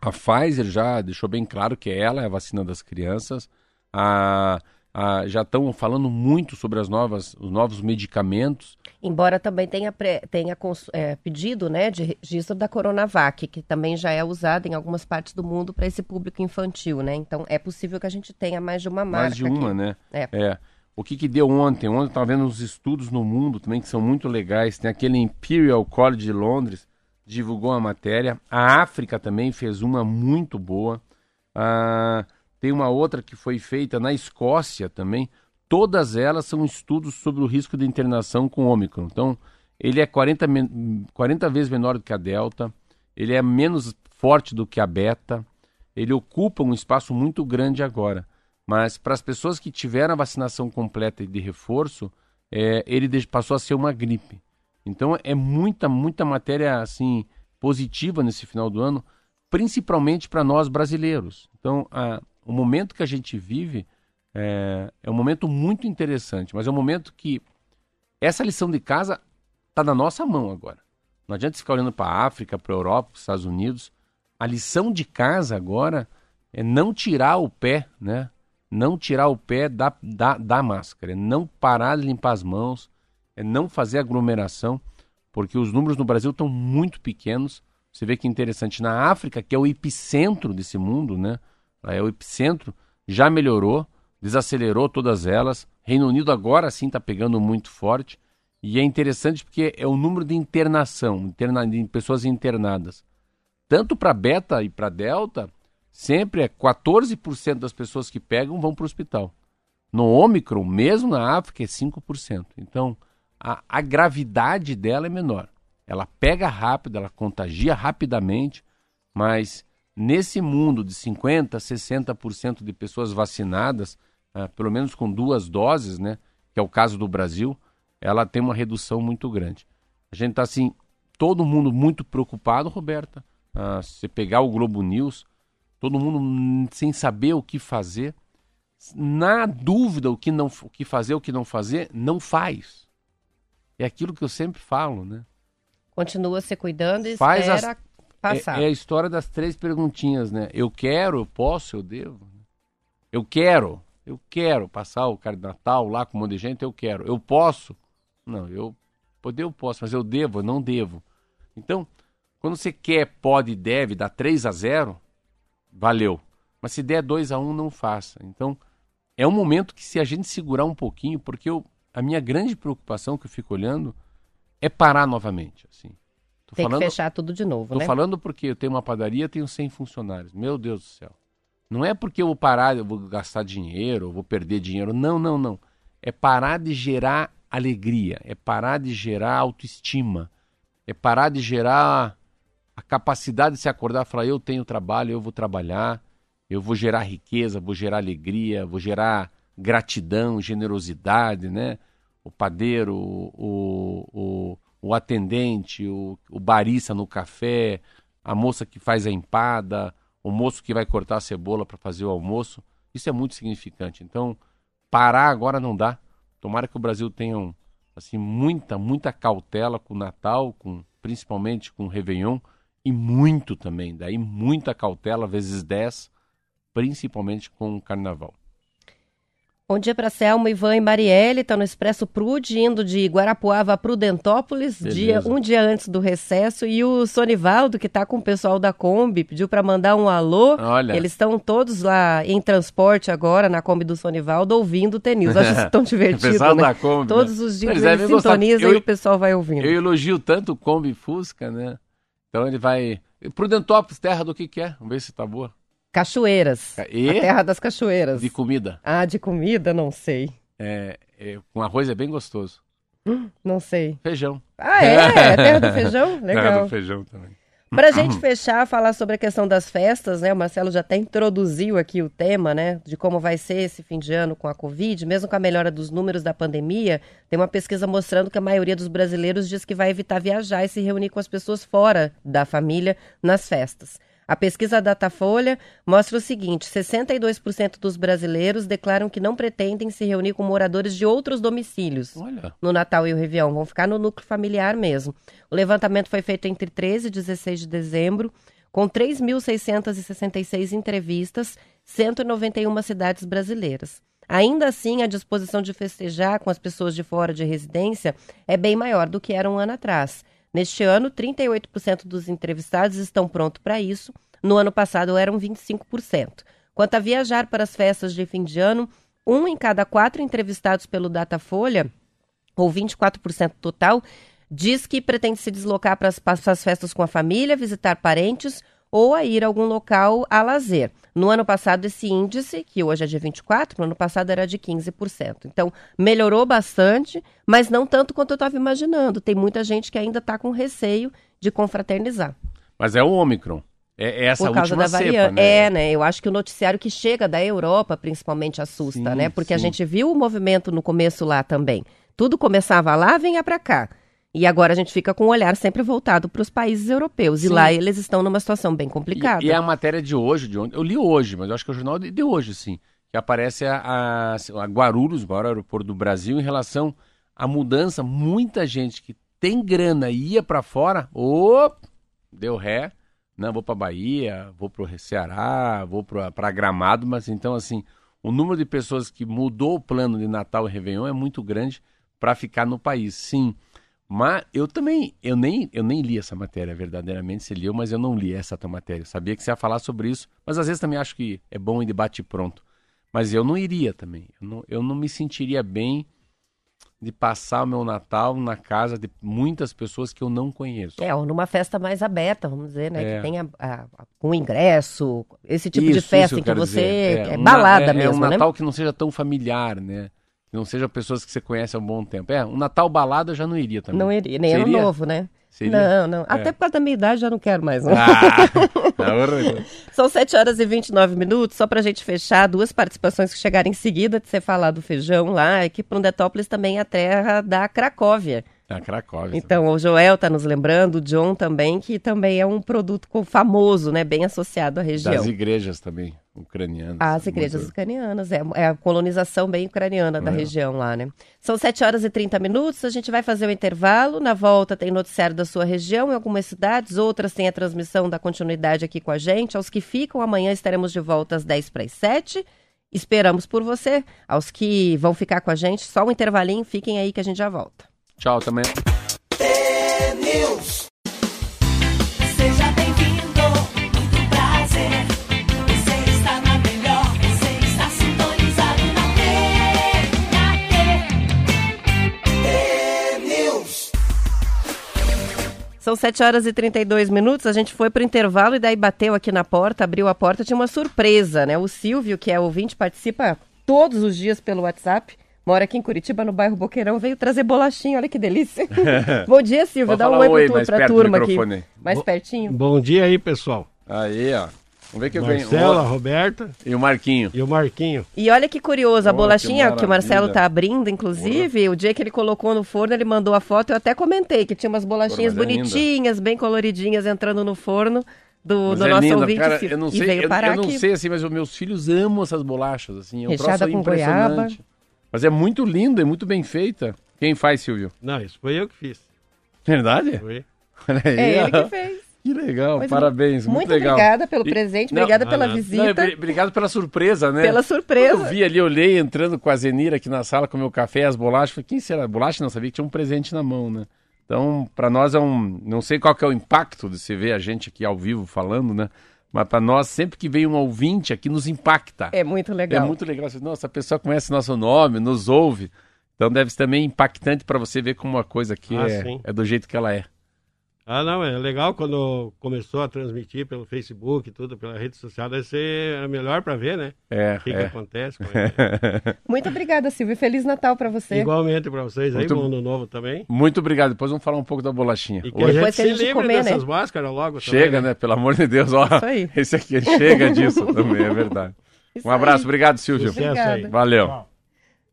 a Pfizer já deixou bem claro que ela é a vacina das crianças. A, ah, já estão falando muito sobre as novas, os novos medicamentos. Embora também tenha, tenha é, pedido né, de registro da Coronavac, que também já é usada em algumas partes do mundo para esse público infantil, né? Então é possível que a gente tenha mais de uma marca. Mais de uma, aqui. né? É. é. O que, que deu ontem? Ontem eu estava vendo uns estudos no mundo também que são muito legais. Tem aquele Imperial College de Londres, divulgou uma matéria. A África também fez uma muito boa. Ah, tem uma outra que foi feita na Escócia também. Todas elas são estudos sobre o risco de internação com Ômicron. Então, ele é 40, 40 vezes menor do que a Delta, ele é menos forte do que a Beta, ele ocupa um espaço muito grande agora. Mas para as pessoas que tiveram a vacinação completa e de reforço, é, ele passou a ser uma gripe. Então é muita, muita matéria assim positiva nesse final do ano, principalmente para nós brasileiros. Então, a, o momento que a gente vive é, é um momento muito interessante, mas é um momento que essa lição de casa está na nossa mão agora. Não adianta ficar olhando para a África, para a Europa, para os Estados Unidos. A lição de casa agora é não tirar o pé, né? Não tirar o pé da, da, da máscara, é não parar de limpar as mãos, é não fazer aglomeração, porque os números no Brasil estão muito pequenos. Você vê que interessante. Na África, que é o epicentro desse mundo, né? É o epicentro, já melhorou, desacelerou todas elas. Reino Unido agora sim está pegando muito forte. E é interessante porque é o número de internação, interna, de pessoas internadas. Tanto para beta e para delta, sempre é 14% das pessoas que pegam vão para o hospital. No Ômicron, mesmo na África, é 5%. Então, a, a gravidade dela é menor. Ela pega rápido, ela contagia rapidamente, mas Nesse mundo de 50%, 60% de pessoas vacinadas, uh, pelo menos com duas doses, né, que é o caso do Brasil, ela tem uma redução muito grande. A gente está assim, todo mundo muito preocupado, Roberta. Uh, se pegar o Globo News, todo mundo sem saber o que fazer. Na dúvida o que, não, o que fazer, o que não fazer, não faz. É aquilo que eu sempre falo, né? Continua se cuidando e Faz espera... As É, é, a história das três perguntinhas, né? Eu quero, eu posso, eu devo. Eu quero, eu quero passar o cara de Natal lá com um monte de gente, eu quero. Eu posso? Não, eu poder eu posso, mas eu devo, eu não devo. Então, quando você quer, pode deve, dá 3 a 0, valeu. Mas se der 2 a 1, não faça. Então, é um momento que se a gente segurar um pouquinho, porque eu, a minha grande preocupação que eu fico olhando é parar novamente, assim. Tô Tem falando, que fechar tudo de novo, tô né? falando porque eu tenho uma padaria, tenho 100 funcionários. Meu Deus do céu. Não é porque eu vou parar, eu vou gastar dinheiro, eu vou perder dinheiro. Não, não, não. É parar de gerar alegria, é parar de gerar autoestima, é parar de gerar a capacidade de se acordar e falar: eu tenho trabalho, eu vou trabalhar, eu vou gerar riqueza, vou gerar alegria, vou gerar gratidão, generosidade, né? O padeiro, o, o, o atendente, o, o barista no café, a moça que faz a empada, o moço que vai cortar a cebola para fazer o almoço. Isso é muito significante. Então, parar agora não dá. Tomara que o Brasil tenha um, assim muita, muita cautela com o Natal, com principalmente com o Réveillon e muito também, daí muita cautela vezes 10, principalmente com o Carnaval. Bom dia para Selma, Ivan e Marielle, está no Expresso Prude, indo de Guarapuava a Prudentópolis, dia, um dia antes do recesso. E o Sonivaldo, que está com o pessoal da Kombi, pediu para mandar um alô. Olha. Eles estão todos lá em transporte agora, na Kombi do Sonivaldo, ouvindo o Tenils. Acho que tão divertido, o pessoal né? da Kombi, Todos né? os dias eles, eles sintonizam eu, e o pessoal vai ouvindo. Eu elogio tanto o Kombi Fusca, né? Então ele vai... Prudentópolis, terra do que que é? Vamos ver se tá boa. Cachoeiras. E? A terra das cachoeiras. De comida. Ah, de comida? Não sei. É, é, com arroz é bem gostoso. Não sei. Feijão. Ah, é? é terra do feijão? Legal. Terra do feijão também. Para a gente fechar, falar sobre a questão das festas, né? O Marcelo já até introduziu aqui o tema, né? De como vai ser esse fim de ano com a Covid. Mesmo com a melhora dos números da pandemia, tem uma pesquisa mostrando que a maioria dos brasileiros diz que vai evitar viajar e se reunir com as pessoas fora da família nas festas. A pesquisa Datafolha mostra o seguinte: 62% dos brasileiros declaram que não pretendem se reunir com moradores de outros domicílios Olha. no Natal e o Réveillon, vão ficar no núcleo familiar mesmo. O levantamento foi feito entre 13 e 16 de dezembro, com 3.666 entrevistas, 191 cidades brasileiras. ainda assim a disposição de festejar com as pessoas de fora de residência é bem maior do que era um ano atrás. Neste ano, 38% dos entrevistados estão prontos para isso. No ano passado eram 25%. Quanto a viajar para as festas de fim de ano, um em cada quatro entrevistados pelo Datafolha, ou 24% total, diz que pretende se deslocar para as, para as festas com a família, visitar parentes ou a ir a algum local a lazer. No ano passado, esse índice, que hoje é de 24%, no ano passado era de 15%. Então, melhorou bastante, mas não tanto quanto eu estava imaginando. Tem muita gente que ainda está com receio de confraternizar. Mas é o Ômicron. É, é essa Por causa última da variante. cepa, né? É, né? Eu acho que o noticiário que chega da Europa, principalmente, assusta, Sim, né? Porque a sim. gente viu o movimento no começo lá também. Tudo começava lá, vinha para cá. E agora a gente fica com o olhar sempre voltado para os países europeus. E Sim. lá eles estão numa situação bem complicada. E, e é a matéria de hoje, de ontem, eu li hoje, mas eu acho que é o jornal de, de hoje, sim, que aparece a, a, a Guarulhos, o maior aeroporto do Brasil, em relação à mudança. Muita gente que tem grana e ia para fora, op, deu ré, não, vou para Bahia, vou para o Ceará, vou para Gramado, mas então, assim, o número de pessoas que mudou o plano de Natal e Réveillon é muito grande para ficar no país, sim. Mas eu também, eu nem, eu nem li essa matéria verdadeiramente, você leu, mas eu não li essa tua matéria. Eu sabia que você ia falar sobre isso, mas às vezes também acho que é bom em debate pronto. Mas eu não iria também. Eu não, eu não me sentiria bem de passar o meu Natal na casa de muitas pessoas que eu não conheço. É, ou numa festa mais aberta, vamos dizer, né? É. Que tenha a- a- com ingresso, esse tipo Isso, de festa em que você. É, um balada é, mesmo, É um né? Natal que não seja tão familiar, né? Não seja pessoas que você conhece há um bom tempo. É, um Natal balada eu já não iria também. Não iria, nem ano Seria? novo, né? Seria? Não, não. Até por causa da minha idade já não quero mais. Não. Ah, tá. São 7 horas e 29 minutos, só pra gente fechar, duas participações que chegaram em seguida de você falar do feijão lá, é que Prundetópolis também é a terra da Cracóvia. Ah, Cracóvia. Então, o Joel tá nos lembrando, o John também, que também é um produto famoso, né, bem associado à região. Das igrejas também, ucranianas. As igrejas Muito- ucranianas, é, é a colonização bem ucraniana da É. região lá, né? São 7 horas e 30 minutos, a gente vai fazer o intervalo, na volta tem noticiário da sua região em algumas cidades, outras têm a transmissão da continuidade aqui com a gente. Aos que ficam, amanhã estaremos de volta às 10 para as 7. Esperamos por você. Aos que vão ficar com a gente, só um intervalinho, fiquem aí que a gente já volta. Tchau também. São 7 horas e 32 minutos, a gente foi pro intervalo e daí bateu aqui na porta, abriu a porta, tinha uma surpresa, né? O Silvio, que é ouvinte, participa todos os dias pelo WhatsApp, mora aqui em Curitiba, no bairro Boqueirão, veio trazer bolachinha, olha que delícia. Bom dia, Silvio, Pode dá um oi, oi perto do turma aqui. Mais Bo- pertinho. Bom dia aí, pessoal. Aí, ó. Vamos ver que eu ganho. Marcela, Ó, Roberta E o Marquinho. e o Marquinho. E olha que curioso, a Oh, que bolachinha que, o Marcelo tá abrindo, inclusive, o dia que ele colocou no forno, ele mandou a foto, eu até comentei que tinha umas bolachinhas mas é bonitinhas, bem coloridinhas, entrando no forno do, Mas do é nosso linda, ouvinte. cara, Silvio. eu não e sei, veio eu, parar eu não aqui. sei assim, mas os meus filhos amam essas bolachas, assim, é um Recheada troço com impressionante. Mas é muito linda e muito bem feita. Quem faz, Silvio? Não, isso foi eu que fiz. Verdade? Foi. Olha aí, É ele ó. que fez. Que legal, Pois parabéns, muito, Muito legal. obrigada pelo E- presente, Não, obrigada ah, pela não. visita, Não, obri- obrigado pela surpresa, né? pela Quando surpresa. Eu vi ali, olhei entrando com a Zenira aqui na sala com o meu café e as bolachas. Falei, quem será? Bolacha não sabia que tinha um presente na mão, né? Então, para nós é um. Não sei qual que é o impacto de você ver a gente aqui ao vivo falando, né? Mas para nós, sempre que vem um ouvinte aqui, nos impacta. É muito É legal. muito legal. Você, Nossa, a pessoa conhece nosso nome, nos ouve. Então deve ser também impactante para você ver como uma coisa aqui Ah, é, é do jeito que ela é. Ah, não, é legal quando começou a transmitir pelo Facebook e tudo, pela rede social, deve ser a melhor pra ver, né? É, O que, que é. acontece com ele. Muito obrigada, Silvio. Feliz Natal para você. Igualmente pra vocês aí, Muito- bom ano novo também. Muito obrigado. Depois vamos falar um pouco da bolachinha. E que Hoje- a Depois gente que a se livre comer, né? dessas máscaras logo Chega, também, né? Pelo amor de Deus, ó. Isso aí. Esse aqui chega disso também, é verdade. Isso Um abraço, aí. obrigado, Silvio. Obrigada. aí. Valeu. Tchau.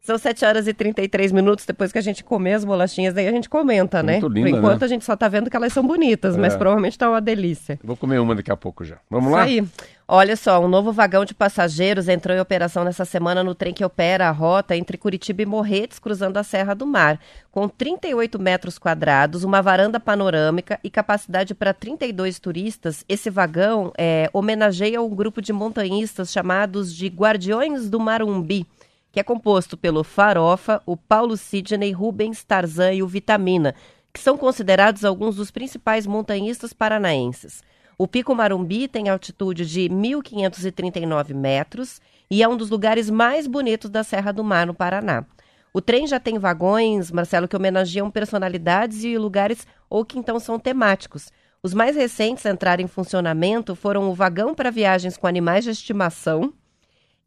São 7 horas e 33 minutos depois que a gente comer as bolachinhas, daí a gente comenta, né? Muito linda, Por enquanto né? a gente só tá vendo que elas são bonitas, mas É. provavelmente tá uma delícia. Vou comer uma daqui a pouco já. Vamos Isso lá? aí. Olha só, um novo vagão de passageiros entrou em operação nessa semana no trem que opera a rota entre Curitiba e Morretes, cruzando a Serra do Mar. Com 38 metros quadrados, uma varanda panorâmica e capacidade para 32 turistas, esse vagão é, homenageia um grupo de montanhistas chamados de Guardiões do Marumbi, que é composto pelo Farofa, o Paulo Sidney, Rubens, Tarzan e o Vitamina, que são considerados alguns dos principais montanhistas paranaenses. O Pico Marumbi tem altitude de 1.539 metros e é um dos lugares mais bonitos da Serra do Mar, no Paraná. O trem já tem vagões, Marcelo, que homenageiam personalidades e lugares ou que então são temáticos. Os mais recentes a entrar em funcionamento foram o vagão para viagens com animais de estimação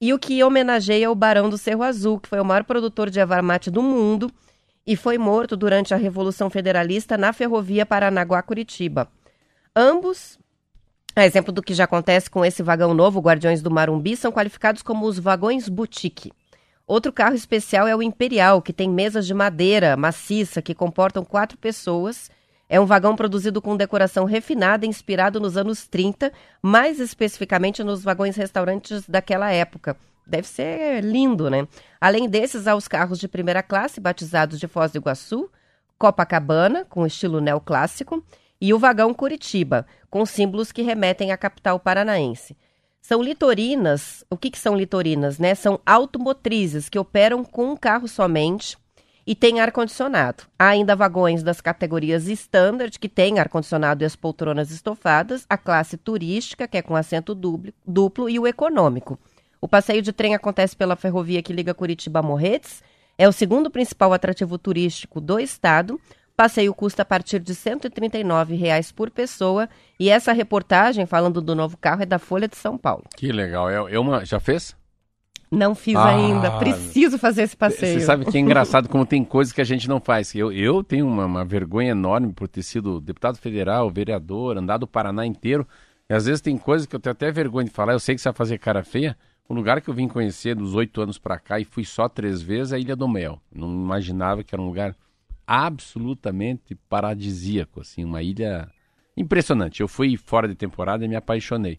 e o que homenageia o Barão do Cerro Azul, que foi o maior produtor de erva mate do mundo e foi morto durante a Revolução Federalista na ferrovia Paranaguá-Curitiba. Ambos, a exemplo do que já acontece com esse vagão novo, Guardiões do Marumbi, são qualificados como os vagões boutique. Outro carro especial é o Imperial, que tem mesas de madeira maciça que comportam quatro pessoas. É um vagão produzido com decoração refinada, inspirado nos anos 30, mais especificamente nos vagões restaurantes daquela época. Deve ser lindo, né? Além desses, há os carros de primeira classe, batizados de Foz do Iguaçu, Copacabana, com estilo neoclássico, e o vagão Curitiba, com símbolos que remetem à capital paranaense. São litorinas. O que, que são litorinas, né? São automotrizes que operam com um carro somente e têm ar-condicionado. Há ainda vagões das categorias Standard, que têm ar-condicionado e as poltronas estofadas, a classe turística, que é com assento duplo, duplo, e o econômico. O passeio de trem acontece pela ferrovia que liga Curitiba a Morretes, é o segundo principal atrativo turístico do estado, passeio custa a partir de 139 reais por pessoa. E essa reportagem, falando do novo carro, é da Folha de São Paulo. Que legal. É, é uma, já fez? Não fiz Ah, ainda. Preciso fazer esse passeio. Você sabe que é engraçado como tem coisas que a gente não faz. Eu, eu tenho uma, uma vergonha enorme por ter sido deputado federal, vereador, andado o Paraná inteiro. E às vezes tem coisas que eu tenho até vergonha de falar. Eu sei que você vai fazer cara feia. O lugar que eu vim conhecer dos oito anos pra cá e fui só três vezes é a Ilha do Mel. Não imaginava que era um lugar absolutamente paradisíaco, assim, uma ilha impressionante. Eu fui fora de temporada e me apaixonei.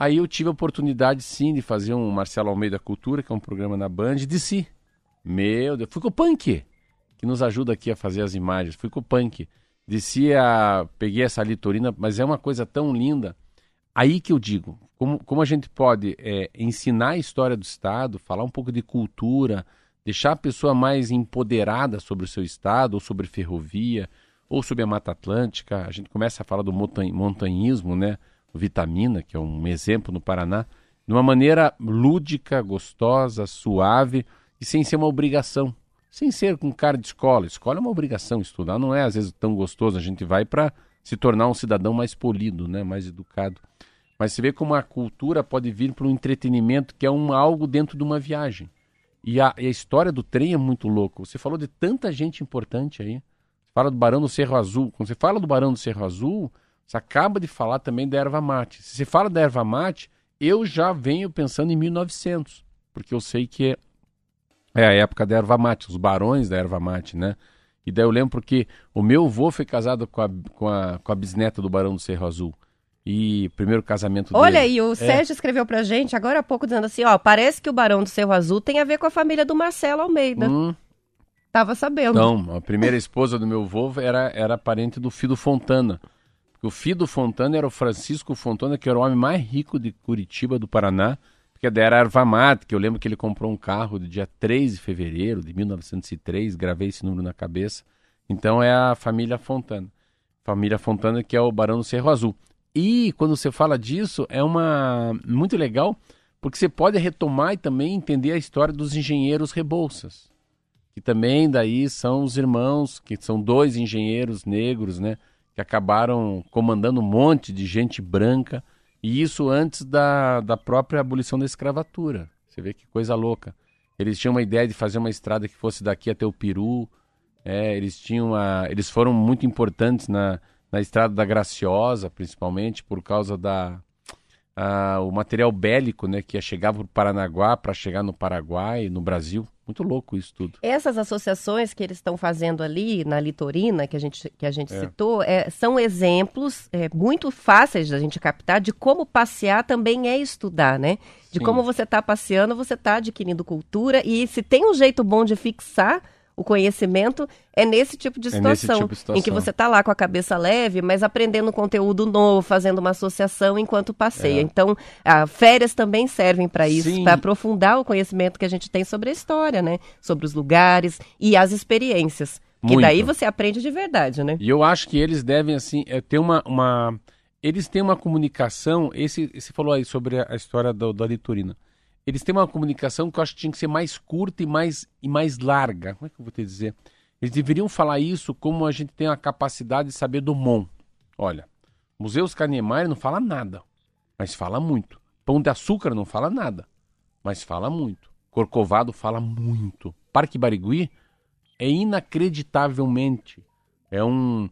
Aí eu tive a oportunidade, sim, de fazer um Marcelo Almeida Cultura, que é um programa na Band, de si. Meu Deus, fui com o Punk, que nos ajuda aqui a fazer as imagens. Fui com o Punk. Desci a... Peguei essa litorina, mas é uma coisa tão linda. Aí que eu digo, como, como a gente pode é, ensinar a história do Estado, falar um pouco de cultura, deixar a pessoa mais empoderada sobre o seu Estado, ou sobre ferrovia, ou sobre a Mata Atlântica. A gente começa a falar do montan montanhismo, né? Vitamina, que é um exemplo no Paraná, de uma maneira lúdica, gostosa, suave e sem ser uma obrigação. Sem ser com cara de escola. Escola é uma obrigação, estudar não é às vezes tão gostoso. A gente vai para se tornar um cidadão mais polido, né? mais educado. Mas você vê como a cultura pode vir para um entretenimento que é um algo dentro de uma viagem. E a, e a história do trem é muito louca. Você falou de tanta gente importante aí. Você fala do Barão do Cerro Azul. Quando você fala do Barão do Cerro Azul, você acaba de falar também da erva mate. Se você fala da erva mate, eu já venho pensando em 1900, porque eu sei que é, é a época da erva mate, os barões da erva mate, né? E daí eu lembro porque o meu avô foi casado com a, com a, com a bisneta do Barão do Cerro Azul. E o primeiro casamento Olha dele. aí, o Sérgio escreveu pra gente agora há pouco dizendo assim, ó, parece que o Barão do Cerro Azul tem a ver com a família do Marcelo Almeida. Hum, Tava sabendo. Então, a primeira esposa do meu avô era, era parente do Fido Fontana. O Fido Fontana era o Francisco Fontana, que era o homem mais rico de Curitiba, do Paraná, porque era erva que eu lembro que ele comprou um carro do dia 3 de fevereiro de 1903, gravei esse número na cabeça. Então é a família Fontana. Família Fontana, que é o Barão do Cerro Azul. E quando você fala disso, é uma muito legal, porque você pode retomar e também entender a história dos engenheiros Rebouças que também daí são os irmãos, que são dois engenheiros negros, né, que acabaram comandando um monte de gente branca, e isso antes da, da própria abolição da escravatura. Você vê que coisa louca. Eles tinham uma ideia de fazer uma estrada que fosse daqui até o Peru, é, eles tinham a, eles foram muito importantes na, na estrada da Graciosa, principalmente por causa da a, o material bélico, né, que ia chegar para o Paranaguá para chegar no Paraguai, no Brasil. Muito louco isso tudo. Essas associações que eles estão fazendo ali na Litorina, que a gente, que a gente É. citou, é, são exemplos é, muito fáceis da gente captar de como passear também é estudar, né? De Sim. como você está passeando, você está adquirindo cultura e se tem um jeito bom de fixar O conhecimento é nesse tipo de É situação, tipo de situação. em que você está lá com a cabeça leve, mas aprendendo conteúdo novo, fazendo uma associação enquanto passeia. É. Então, férias também servem para isso, para aprofundar o conhecimento que a gente tem sobre a história, né? Sobre os lugares e as experiências. Que Muito. daí você aprende de verdade, né? E eu acho que eles devem, assim, é, ter uma, uma. Eles têm uma comunicação. Esse, você falou aí sobre a, a história do- da litorina. Eles têm uma comunicação que eu acho que tinha que ser mais curta e mais, e mais larga. Como é que eu vou te dizer? Eles deveriam falar isso como a gente tem a capacidade de saber do MON. Olha, Museus Canemar não fala nada, mas fala muito. Pão de Açúcar não fala nada, mas fala muito. Corcovado fala muito. Parque Barigui é inacreditavelmente. É, um,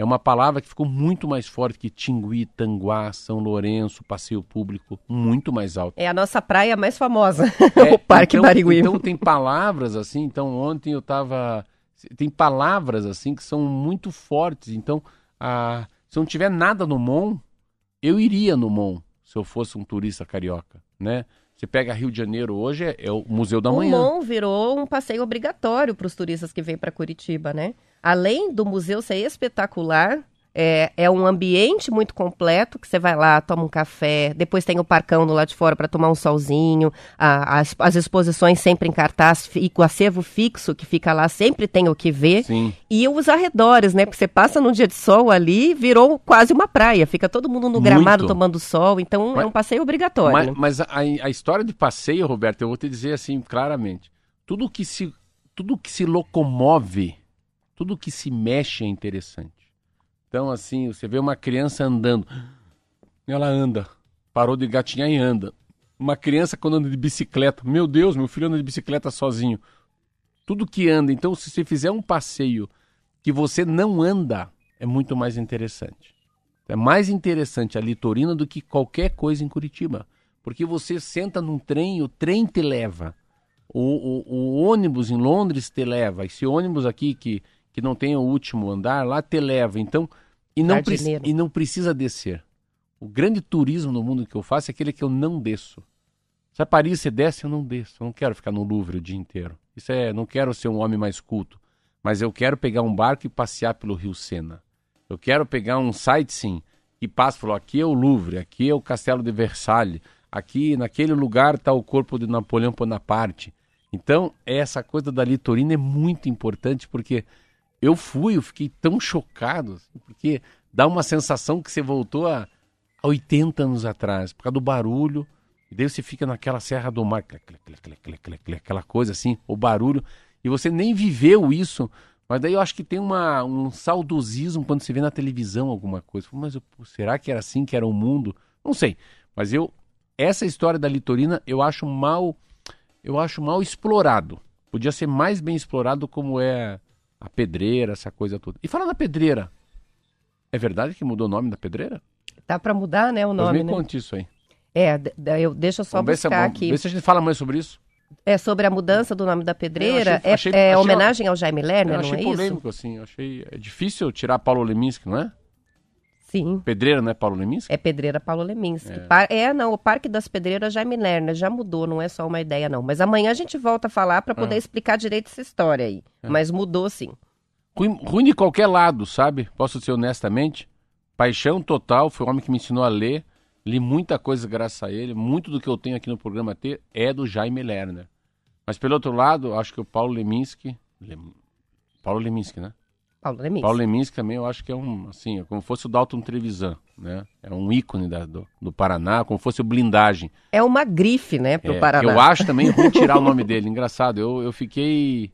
é uma palavra que ficou muito mais forte que Tingui, Tanguá, São Lourenço, Passeio Público, muito mais alto. É a nossa praia mais famosa, É, o Parque então, Barigui. Então tem palavras assim, então ontem eu tava. Tem palavras assim que são muito fortes. Então, ah, se não tiver nada no Mon, eu iria no Mon, se eu fosse um turista carioca, né? Você pega Rio de Janeiro hoje, é, é o Museu da o Manhã. MON virou um passeio obrigatório para os turistas que vêm para Curitiba, né? Além do museu ser espetacular, é, é um ambiente muito completo, que você vai lá, toma um café, depois tem o parcão do lado de fora para tomar um solzinho, a- as, as exposições sempre em cartaz, fi- o acervo fixo que fica lá sempre tem o que ver. Sim. E os arredores, né? Porque você passa num dia de sol ali, virou quase uma praia. Fica todo mundo no gramado Muito. tomando sol. Então Mas- é um passeio obrigatório. Mas, mas a, a história de passeio, Roberto, eu vou te dizer assim claramente. Tudo que se, tudo que se locomove, tudo que se mexe é interessante. Então, assim, você vê uma criança andando, ela anda, parou de gatinhar e anda. Uma criança quando anda de bicicleta, meu Deus, meu filho anda de bicicleta sozinho. Tudo que anda. Então, se você fizer um passeio que você não anda, é muito mais interessante. É mais interessante a litorina do que qualquer coisa em Curitiba. Porque você senta num trem o trem te leva. O, o- o ônibus em Londres te leva. Esse ônibus aqui que, que não tem o último andar, lá te leva. Então, e não, e não precisa descer. O grande turismo no mundo que eu faço é aquele que eu não desço. Se a Paris você desce, eu não desço. Eu não quero ficar no Louvre o dia inteiro. Isso é, não quero ser um homem mais culto. Mas eu quero pegar um barco e passear pelo Rio Sena. Eu quero pegar um sightseeing e passo e falar, aqui é o Louvre, aqui é o Castelo de Versalhes, aqui naquele lugar está o corpo de Napoleão Bonaparte. Então, essa coisa da litorina é muito importante porque eu fui, eu fiquei tão chocado, assim, porque dá uma sensação que você voltou a, a 80 anos atrás, por causa do barulho, e daí você fica naquela Serra do Mar, clec, aquela coisa assim, o barulho, e você nem viveu isso, mas daí eu acho que tem uma, um saudosismo quando você vê na televisão alguma coisa. Mas eu- será que era assim que era o mundo? Não sei. Mas eu essa história da litorina eu acho mal eu acho mal explorado. Podia ser mais bem explorado como é a pedreira, essa coisa toda. E fala da pedreira. É verdade que mudou o nome da pedreira? Dá para mudar, né, o Mas nome, me né? conte isso aí. É, eu, deixa eu só Vamos ver se, é buscar bom. aqui. Vê se a gente fala mais sobre isso. É sobre a mudança do nome da pedreira. Achei- é achei- é achei- homenagem ao Jaime Lerner, não achei é isso? polêmico, assim. Achei. É difícil tirar Paulo Leminski, não é? Sim. Pedreira não é Paulo Leminski? É Pedreira Paulo Leminski. É. Par- É. não, o Parque das Pedreiras Jaime Lerner já mudou, não é só uma ideia, não. Mas amanhã a gente volta a falar para poder Ah. explicar direito essa história aí. Mas mudou sim. Ruim, ruim de qualquer lado, sabe? Posso dizer honestamente. Paixão total, foi o homem que me ensinou a ler. Li muita coisa graças a ele. Muito do que eu tenho aqui no programa T é do Jaime Lerner. Mas pelo outro lado, acho que o Paulo Leminski. Lem- Paulo Leminski, né? Paulo Leminski. Paulo Leminski também eu acho que é um, assim, é como fosse o Dalton Trevisan, né? É um ícone da- do, do Paraná, como fosse o Blindagem. É uma grife, né, pro É, Paraná. Eu acho também ruim tirar o nome dele. Engraçado, eu, eu fiquei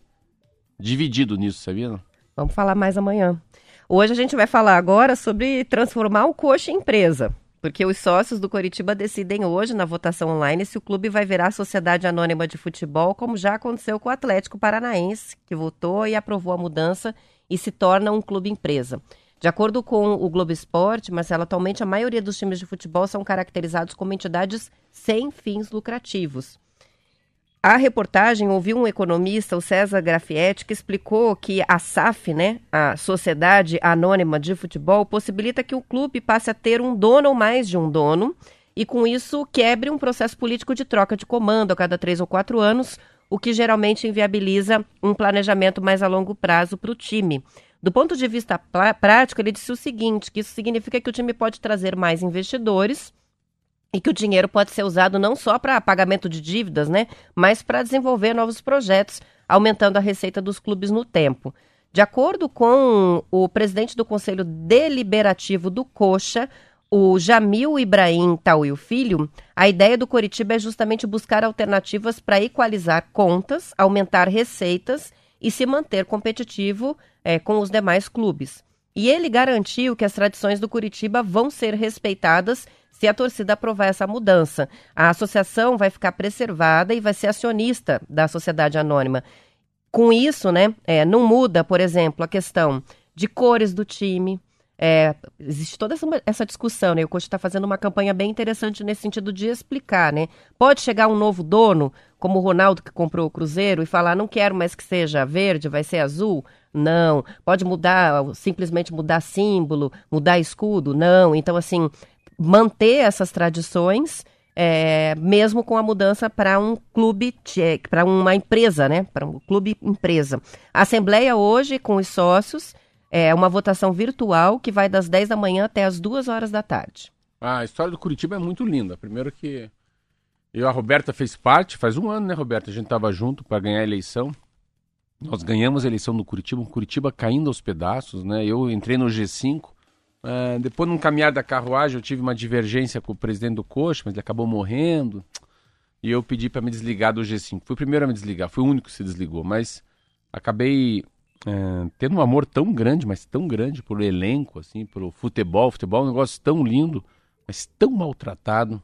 dividido nisso, sabia? Vamos falar mais amanhã. Hoje a gente vai falar agora sobre transformar o coxa em empresa. Porque os sócios do Coritiba decidem hoje, na votação online, se o clube vai virar Sociedade Anônima de Futebol, como já aconteceu com o Atlético Paranaense, que votou e aprovou a mudança e se torna um clube empresa. De acordo com o Globo Esporte, Marcelo, atualmente a maioria dos times de futebol são caracterizados como entidades sem fins lucrativos. A reportagem ouviu um economista, o César Grafietti, que explicou que a SAF, né, a Sociedade Anônima de Futebol, possibilita que o clube passe a ter um dono ou mais de um dono e, com isso, quebre um processo político de troca de comando a cada três ou quatro anos, o que geralmente inviabiliza um planejamento mais a longo prazo para o time. Do ponto de vista prático, ele disse o seguinte: que isso significa que o time pode trazer mais investidores e que o dinheiro pode ser usado não só para pagamento de dívidas, né, mas para desenvolver novos projetos, aumentando a receita dos clubes no tempo. De acordo com o presidente do Conselho Deliberativo do Coxa, o Jamil Ibrahim Tauil Filho, a ideia do Coritiba é justamente buscar alternativas para equalizar contas, aumentar receitas e se manter competitivo eh, com os demais clubes. E ele garantiu que as tradições do Curitiba vão ser respeitadas se a torcida aprovar essa mudança. A associação vai ficar preservada e vai ser acionista da sociedade anônima. Com isso, né, é, não muda, por exemplo, a questão de cores do time. É, existe toda essa, essa discussão, né? O coach está fazendo uma campanha bem interessante nesse sentido de explicar, né? Pode chegar um novo dono, como o Ronaldo que comprou o Cruzeiro, e falar, não quero mais que seja verde, vai ser azul? Não. Pode mudar, simplesmente mudar símbolo, mudar escudo? Não. Então, assim, manter essas tradições, é, mesmo com a mudança para um clube, para uma empresa, né? Para um clube empresa. A Assembleia hoje, com os sócios, é uma votação virtual que vai das 10 da manhã até as 2 horas da tarde. Ah, a história do Curitiba é muito linda. Primeiro que eu a Roberta fez parte, faz um ano, né, Roberta? A gente estava junto para ganhar a eleição. Nós ganhamos a eleição no Curitiba, Curitiba caindo aos pedaços, né? Eu entrei no G5. Uh, depois, num caminhar da carruagem, eu tive uma divergência com o presidente do Coxa, mas ele acabou morrendo. E eu pedi para me desligar do G5. Fui o primeiro a me desligar, fui o único que se desligou. Mas acabei uh, tendo um amor tão grande, mas tão grande pelo elenco, assim, pelo futebol. Futebol é um negócio tão lindo, mas tão maltratado.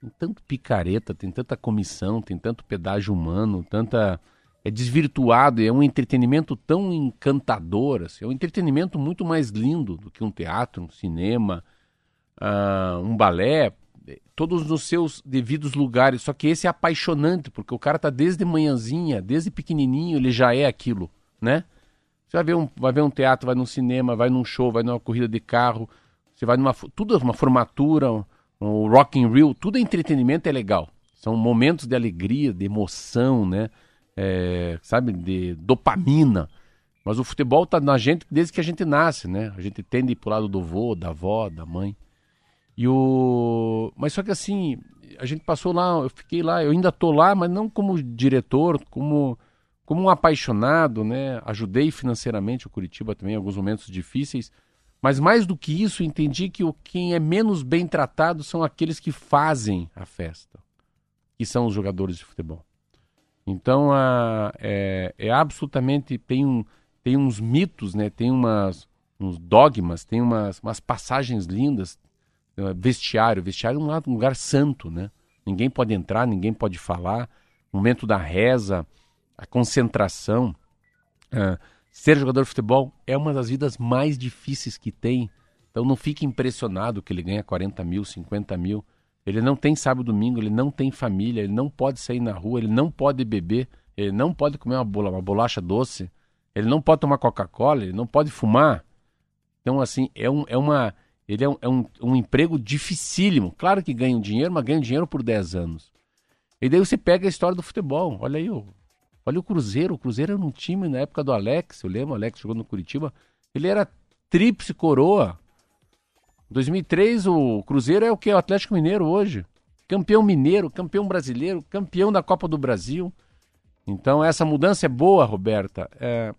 Tem tanto picareta, tem tanta comissão, tem tanto pedágio humano, tanta é desvirtuado, é um entretenimento tão encantador, assim, é um entretenimento muito mais lindo do que um teatro, um cinema, uh, um balé, todos nos seus devidos lugares. Só que esse é apaixonante, porque o cara tá desde manhãzinha, desde pequenininho, ele já é aquilo, né? Você vai ver um, vai ver um teatro, vai num cinema, vai num show, vai numa corrida de carro, você vai numa tudo é uma formatura, um, um rock and roll, tudo é entretenimento, é legal. São momentos de alegria, de emoção, né? é, sabe, de dopamina. Mas o futebol está na gente desde que a gente nasce, né? A gente tende pro lado do vô, da avó, da mãe. E o... Mas só que assim, a gente passou lá, eu fiquei lá, eu ainda tô lá, mas não como diretor, como, como um apaixonado, né? Ajudei financeiramente o Curitiba também em alguns momentos difíceis. Mas mais do que isso, entendi que o quem é menos bem tratado são aqueles que fazem a festa, que são os jogadores de futebol. Então a, é, é, absolutamente tem, um, tem uns mitos, né? Tem umas, uns dogmas, tem umas, umas passagens lindas. Vestiário, vestiário é um, um lugar santo, né? Ninguém pode entrar, ninguém pode falar. Momento da reza, a concentração. Uh, ser jogador de futebol é uma das vidas mais difíceis que tem. Então não fique impressionado que ele ganha 40 mil, 50 mil. Ele não tem sábado domingo, ele não tem família, ele não pode sair na rua, ele não pode beber, ele não pode comer uma, bola, uma bolacha doce, ele não pode tomar Coca-Cola, ele não pode fumar. Então, assim, é, um, é uma. Ele é, um, é um, um emprego dificílimo. Claro que ganha dinheiro, mas ganha dinheiro por 10 anos. E daí você pega a história do futebol. Olha aí, olha o Cruzeiro. O Cruzeiro era um time na época do Alex, eu lembro, o Alex jogou no Curitiba. Ele era tríplice coroa. 2003 o Cruzeiro é o que? O Atlético Mineiro hoje. Campeão mineiro, campeão brasileiro, campeão da Copa do Brasil. Então essa mudança é boa, Roberta. É...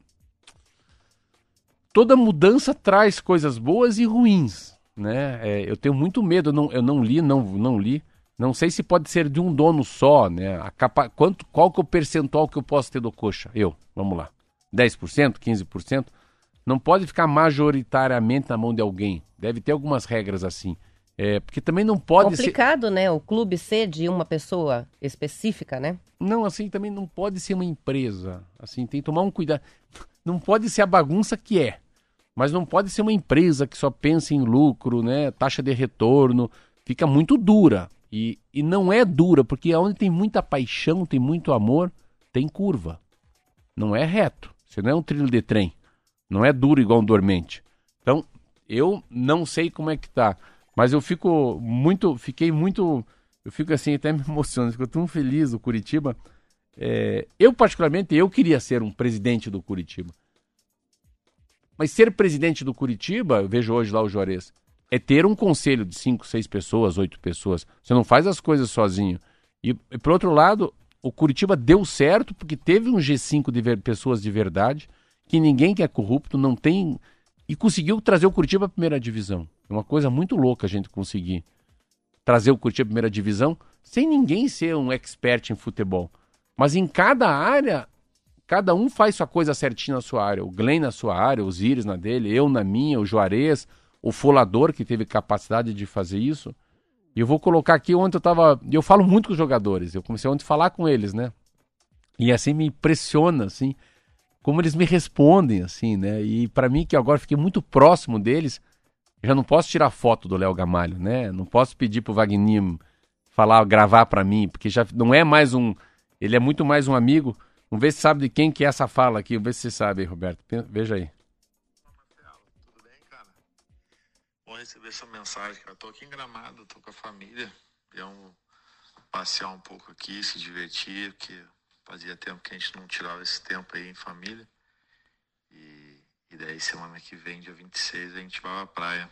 Toda mudança traz coisas boas e ruins, né? É, eu tenho muito medo. Eu não, eu não li, não, não li. Não sei se pode ser de um dono só, né? A capa... Quanto, qual que é o percentual que eu posso ter do coxa? Eu, vamos lá. 10%, 15%? Não pode ficar majoritariamente na mão de alguém. Deve ter algumas regras assim. É, porque também não pode Complicado, ser... né? O clube ser de uma pessoa específica, né? Não, assim, também não pode ser uma empresa. Assim, tem que tomar um cuidado. Não pode ser a bagunça que é. Mas não pode ser uma empresa que só pensa em lucro, né? Taxa de retorno. Fica muito dura. E, e não é dura, porque onde tem muita paixão, tem muito amor, tem curva. Não é reto. Você não é um trilho de trem. Não é duro igual um dormente. Então, eu não sei como é que tá. Mas eu fico muito. Fiquei muito. Eu fico assim, até me emocionando. Fico tão feliz o Curitiba. é, eu particularmente, eu queria ser um presidente do Curitiba. Mas ser presidente do Curitiba, eu vejo hoje lá o Juarez, é ter um conselho de cinco, seis pessoas, oito pessoas. Você não faz as coisas sozinho. E, e por outro lado, o Curitiba deu certo porque teve um G5 de ver- pessoas de verdade, que ninguém que é corrupto não tem. E conseguiu trazer o Curitiba à primeira divisão. É uma coisa muito louca a gente conseguir trazer o Curitiba à primeira divisão sem ninguém ser um expert em futebol. Mas em cada área, cada um faz sua coisa certinho na sua área. O Glenn na sua área, o Zires na dele, eu na minha, o Juarez, o Folador que teve capacidade de fazer isso. E eu vou colocar aqui, ontem eu tava. e Eu falo muito com os jogadores, eu comecei ontem a falar com eles, né? E assim me impressiona, assim, como eles me respondem, assim, né? E pra mim, que agora fiquei muito próximo deles, já não posso tirar foto do Léo Gamalho, né? Não posso pedir pro Wagninho falar, gravar pra mim, porque já não é mais um. Ele é muito mais um amigo. Vamos ver se sabe de quem que é essa fala aqui. Vamos ver se você sabe Roberto. Veja aí. Receber sua mensagem, cara. Tô aqui em Gramado, tô com a família. Viemos passear um pouco aqui, se divertir, porque fazia tempo que a gente não tirava esse tempo aí em família. E, e daí semana que vem, dia 26, a gente vai pra praia.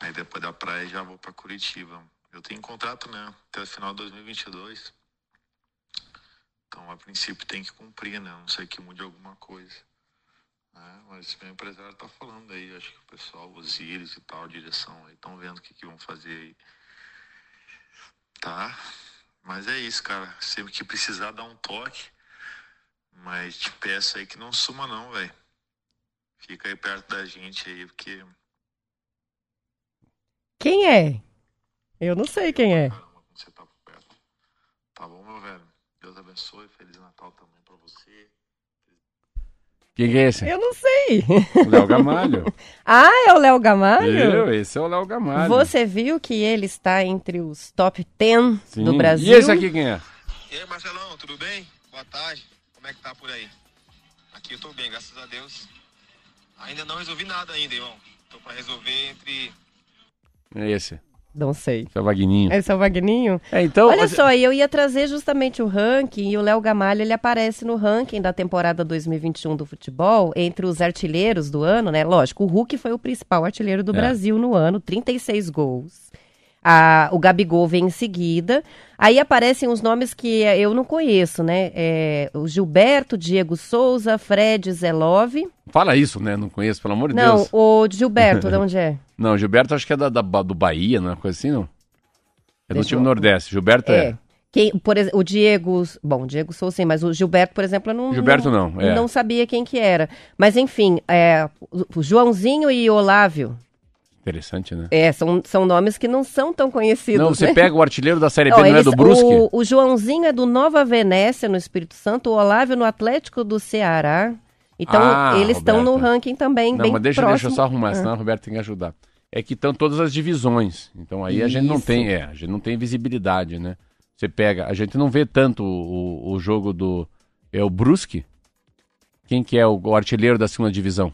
Aí depois da praia já vou pra Curitiba. Eu tenho contrato, né? Até o final de 2022. Então, a princípio, tem que cumprir, né? A não sei que mude alguma coisa. É, mas meu empresário tá falando aí, acho que o pessoal, os íris e tal, a direção aí, estão vendo o que, que vão fazer aí. Tá? Mas é isso, cara. Sempre que precisar, dá um toque. Mas te peço aí que não suma não, velho. Fica aí perto da gente aí, porque Quem é? Eu não sei quem é. caramba, você tá por perto. Tá bom, meu velho? Deus abençoe, Feliz Natal também pra você. Quem que é esse? Eu não sei. O Léo Gamalho. Ah, é o Léo Gamalho? Eu, esse é o Léo Gamalho. Você viu que ele está entre os top 10 Sim. do Brasil? E esse aqui quem é? E aí, Marcelão, tudo bem? Boa tarde. Como é que tá por aí? Aqui eu tô bem, graças a Deus. Ainda não resolvi nada ainda, irmão. Tô pra resolver entre É esse. Não sei. É o Vagninho. É o Vagninho? É, então, Olha só, eu ia trazer justamente o ranking, e o Léo Gamalho, ele aparece no ranking da temporada 2021 do futebol, entre os artilheiros do ano, né? Lógico, o Hulk foi o principal artilheiro do É. Brasil no ano, 36 gols. Ah, o Gabigol vem em seguida. Aí aparecem os nomes que eh, eu não conheço, né? É, o Gilberto, Diego Souza, Fred Zelov. Fala isso, né? Não conheço, pelo amor de Não, Deus. o Gilberto, de onde é? Não, Gilberto acho que é da, da- do Bahia, não é uma coisa assim, não? É do Deixa time eu- Nordeste. Gilberto é. É. Quem, por o Diego, bom, o Diego Souza sim, mas o Gilberto, por exemplo, eu não, Gilberto não, é. não sabia quem que era. Mas enfim, é, o Joãozinho e Olávio, Interessante, né? é, são, são nomes que não são tão conhecidos, Não, você né? pega o artilheiro da Série B, não é eles- do Brusque? O, o Joãozinho é do Nova Venécia, no Espírito Santo, o Olávio no Atlético do Ceará. Então, Ah, eles estão no ranking também, Não, bem mas deixa, próximo. deixa eu só arrumar, Ah. senão o Roberto tem que ajudar. É que estão todas as divisões. Então aí a gente não Isso. tem, é, a gente não tem visibilidade, né? Você pega, a gente não vê tanto o, o jogo do é o Brusque. Quem que é o, o artilheiro da segunda divisão?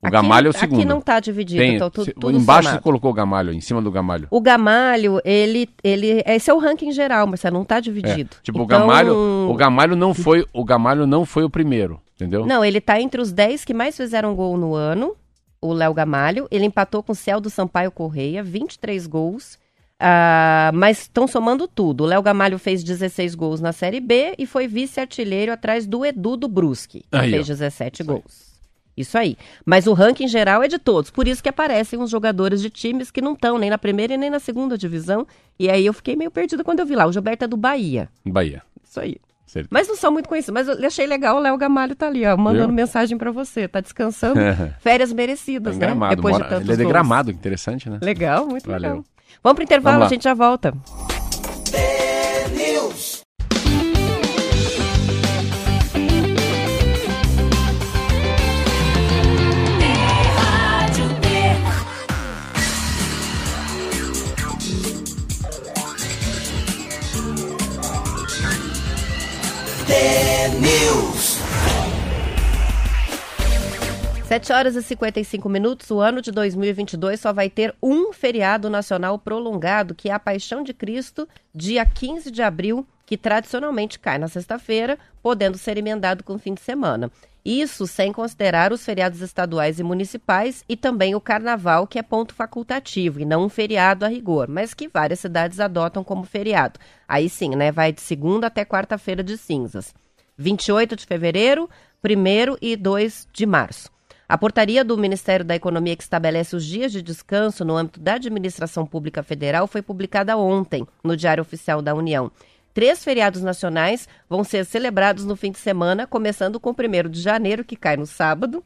O Aqui- Gamalho é o segundo. Aqui não tá dividido, Tem, então tudo, tudo embaixo você somado. colocou o Gamalho, em cima do Gamalho. O Gamalho, ele, ele, esse é o ranking geral, mas não tá É, dividido. tipo, o Então, Gamalho, o Gamalho não foi, o Gamalho não foi o primeiro, entendeu? Não, ele tá entre os 10 que mais fizeram gol no ano, o Léo Gamalho. Ele empatou com o Celdo Sampaio Correia, 23 gols. Ah, mas estão somando tudo. O Léo Gamalho fez 16 gols na Série B e foi vice-artilheiro atrás do Edu do Brusque, que Aí, fez ó. 17 gols. Isso aí. Mas o ranking geral é de todos. Por isso que aparecem os jogadores de times que não estão nem na primeira e nem na segunda divisão. E aí eu fiquei meio perdida quando eu vi lá. O Gilberto é do Bahia. Bahia. Isso aí. Certo. Mas não são muito conhecidos. Mas eu achei legal o Léo Gamalho tá ali, ó, mandando Viu? mensagem pra você. Tá descansando. Férias merecidas, Em né? Gramado, Depois mora- de tantos ele é de. Gramado, interessante, né? Legal, muito Valeu. legal. Vamos pro intervalo, Vamos a gente já volta. 7 horas e 55 minutos. O ano de 2022 só vai ter um feriado nacional prolongado, que é a Paixão de Cristo, dia 15 de abril, que tradicionalmente cai na sexta-feira, podendo ser emendado com fim de semana. Isso sem considerar os feriados estaduais e municipais e também o carnaval, que é ponto facultativo e não um feriado a rigor, mas que várias cidades adotam como feriado. Aí sim, né? Vai de segunda até quarta-feira de cinzas. 28 de fevereiro, 1 e 2 de março. A portaria do Ministério da Economia que estabelece os dias de descanso no âmbito da administração pública federal foi publicada ontem no Diário Oficial da União. Três feriados nacionais vão ser celebrados no fim de semana, começando com o 1 de janeiro, que cai no sábado,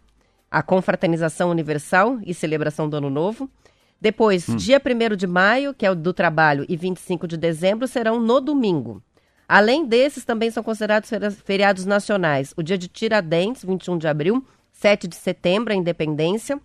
a Confraternização Universal e celebração do Ano Novo. Depois, dia 1 de maio, que é o do trabalho, e 25 de dezembro serão no domingo. Além desses, também são considerados feri- feriados nacionais o dia de Tiradentes, 21 de abril, 7 de setembro, a Independência,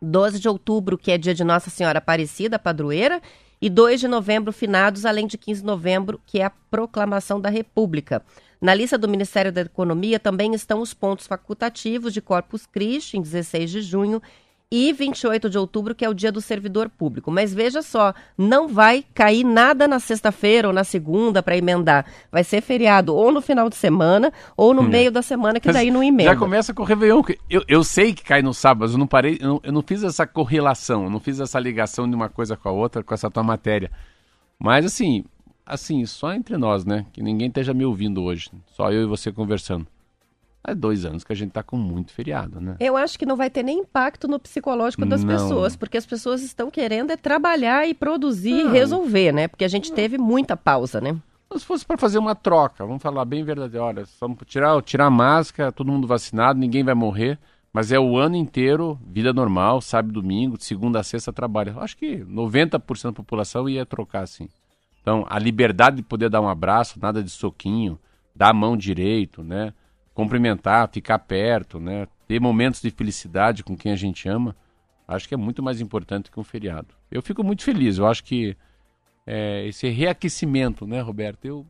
12 de outubro, que é dia de Nossa Senhora Aparecida, padroeira, e 2 de novembro, finados, além de 15 de novembro, que é a proclamação da República. Na lista do Ministério da Economia também estão os pontos facultativos de Corpus Christi, em 16 de junho, e 28 de outubro, que é o dia do servidor público. Mas veja só, não vai cair nada na sexta-feira ou na segunda para emendar. Vai ser feriado ou no final de semana ou no meio da semana, que Mas daí não emenda. Já começa com o Réveillon. Eu, eu sei que cai no sábado, mas eu não parei, eu não, eu não fiz essa correlação, eu não fiz essa ligação de uma coisa com a outra, com essa tua matéria. Mas assim, assim, só entre nós, né? Que ninguém esteja me ouvindo hoje. Só eu e você conversando. Há dois anos que a gente tá com muito feriado, né? Eu acho que não vai ter nem impacto no psicológico das Não. pessoas, porque as pessoas estão querendo é trabalhar e produzir e Não. resolver, né? Porque a gente teve muita pausa, né? Se fosse para fazer uma troca, vamos falar bem verdade, olha, vamos tirar, tirar a máscara, todo mundo vacinado, ninguém vai morrer, mas é o ano inteiro, vida normal, sábado, domingo, de segunda a sexta trabalha. Acho que 90% da população ia trocar assim. Então, a liberdade de poder dar um abraço, nada de soquinho, dar a mão direito, né? Cumprimentar, ficar perto, né? Ter momentos de felicidade com quem a gente ama, acho que é muito mais importante que um feriado. Eu fico muito feliz, eu acho que é, esse reaquecimento, né, Roberto? Eu,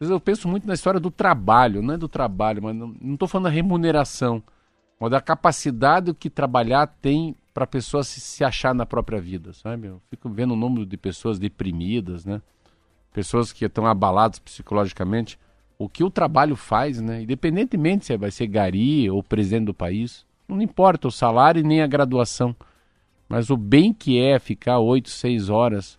eu penso muito na história do trabalho, não é do trabalho, mas não estou falando da remuneração, mas da capacidade que trabalhar tem para a pessoa se, se achar na própria vida, sabe? Eu fico vendo o número de pessoas deprimidas, né? Pessoas que estão abaladas psicologicamente. O que o trabalho faz, né? Independentemente se vai ser gari ou presidente do país, não importa o salário nem a graduação. Mas o bem que é ficar oito, seis horas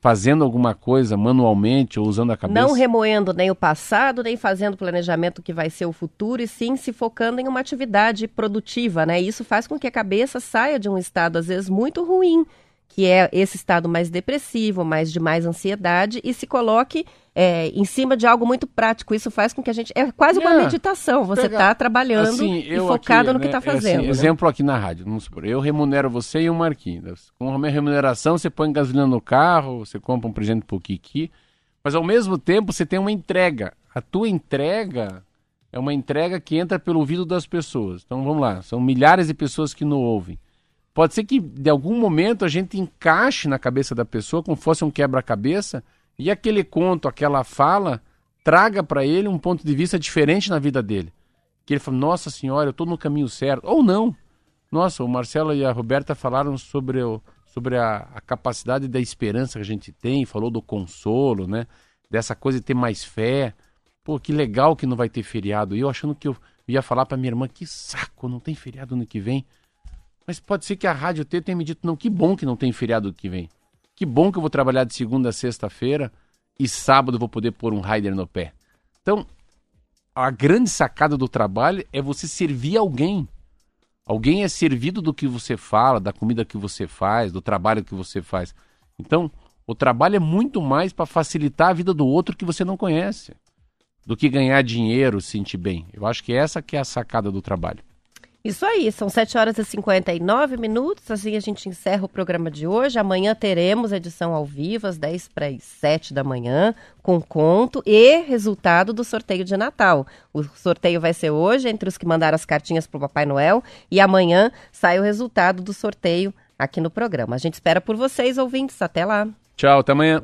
fazendo alguma coisa manualmente ou usando a cabeça. Não remoendo nem o passado, nem fazendo planejamento que vai ser o futuro, e sim se focando em uma atividade produtiva, né? Isso faz com que a cabeça saia de um estado, às vezes, muito ruim, que é esse estado mais depressivo, mais de mais ansiedade, e se coloque é, em cima de algo muito prático. Isso faz com que a gente. É quase uma É, meditação. Você está trabalhando Assim, e focado aqui, no que né, está é assim, fazendo. né? exemplo aqui na rádio, vamos supor, eu remunero você e o Marquinhos. Com a minha remuneração, você põe gasolina no carro, você compra um presente pro Kiki, mas ao mesmo tempo você tem uma entrega. A tua entrega é uma entrega que entra pelo ouvido das pessoas. Então vamos lá, são milhares de pessoas que não ouvem. Pode ser que de algum momento a gente encaixe na cabeça da pessoa como fosse um quebra-cabeça e aquele conto, aquela fala, traga para ele um ponto de vista diferente na vida dele. Que ele fala, nossa senhora, eu estou no caminho certo. Ou não. Nossa, o Marcelo e a Roberta falaram sobre, o, sobre a, a capacidade da esperança que a gente tem, falou do consolo, né? Dessa coisa de ter mais fé. Pô, que legal que não vai ter feriado. E eu achando que eu ia falar para minha irmã, que saco, não tem feriado ano que vem. Mas pode ser que a Rádio T tenha me dito, não, que bom que não tem feriado que vem. Que bom que eu vou trabalhar de segunda a sexta-feira e sábado vou poder pôr um rider no pé. Então, a grande sacada do trabalho é você servir alguém. Alguém é servido do que você fala, da comida que você faz, do trabalho que você faz. Então, o trabalho é muito mais para facilitar a vida do outro que você não conhece, do que ganhar dinheiro, se sentir bem. Eu acho que essa que é a sacada do trabalho. Isso aí, são 7 horas e 59 minutos. Assim a gente encerra o programa de hoje. Amanhã teremos edição ao vivo, às 10 para as 7 da manhã, com conto e resultado do sorteio de Natal. O sorteio vai ser hoje, entre os que mandaram as cartinhas para o Papai Noel, e amanhã sai o resultado do sorteio aqui no programa. A gente espera por vocês, ouvintes. Até lá. Tchau, até amanhã.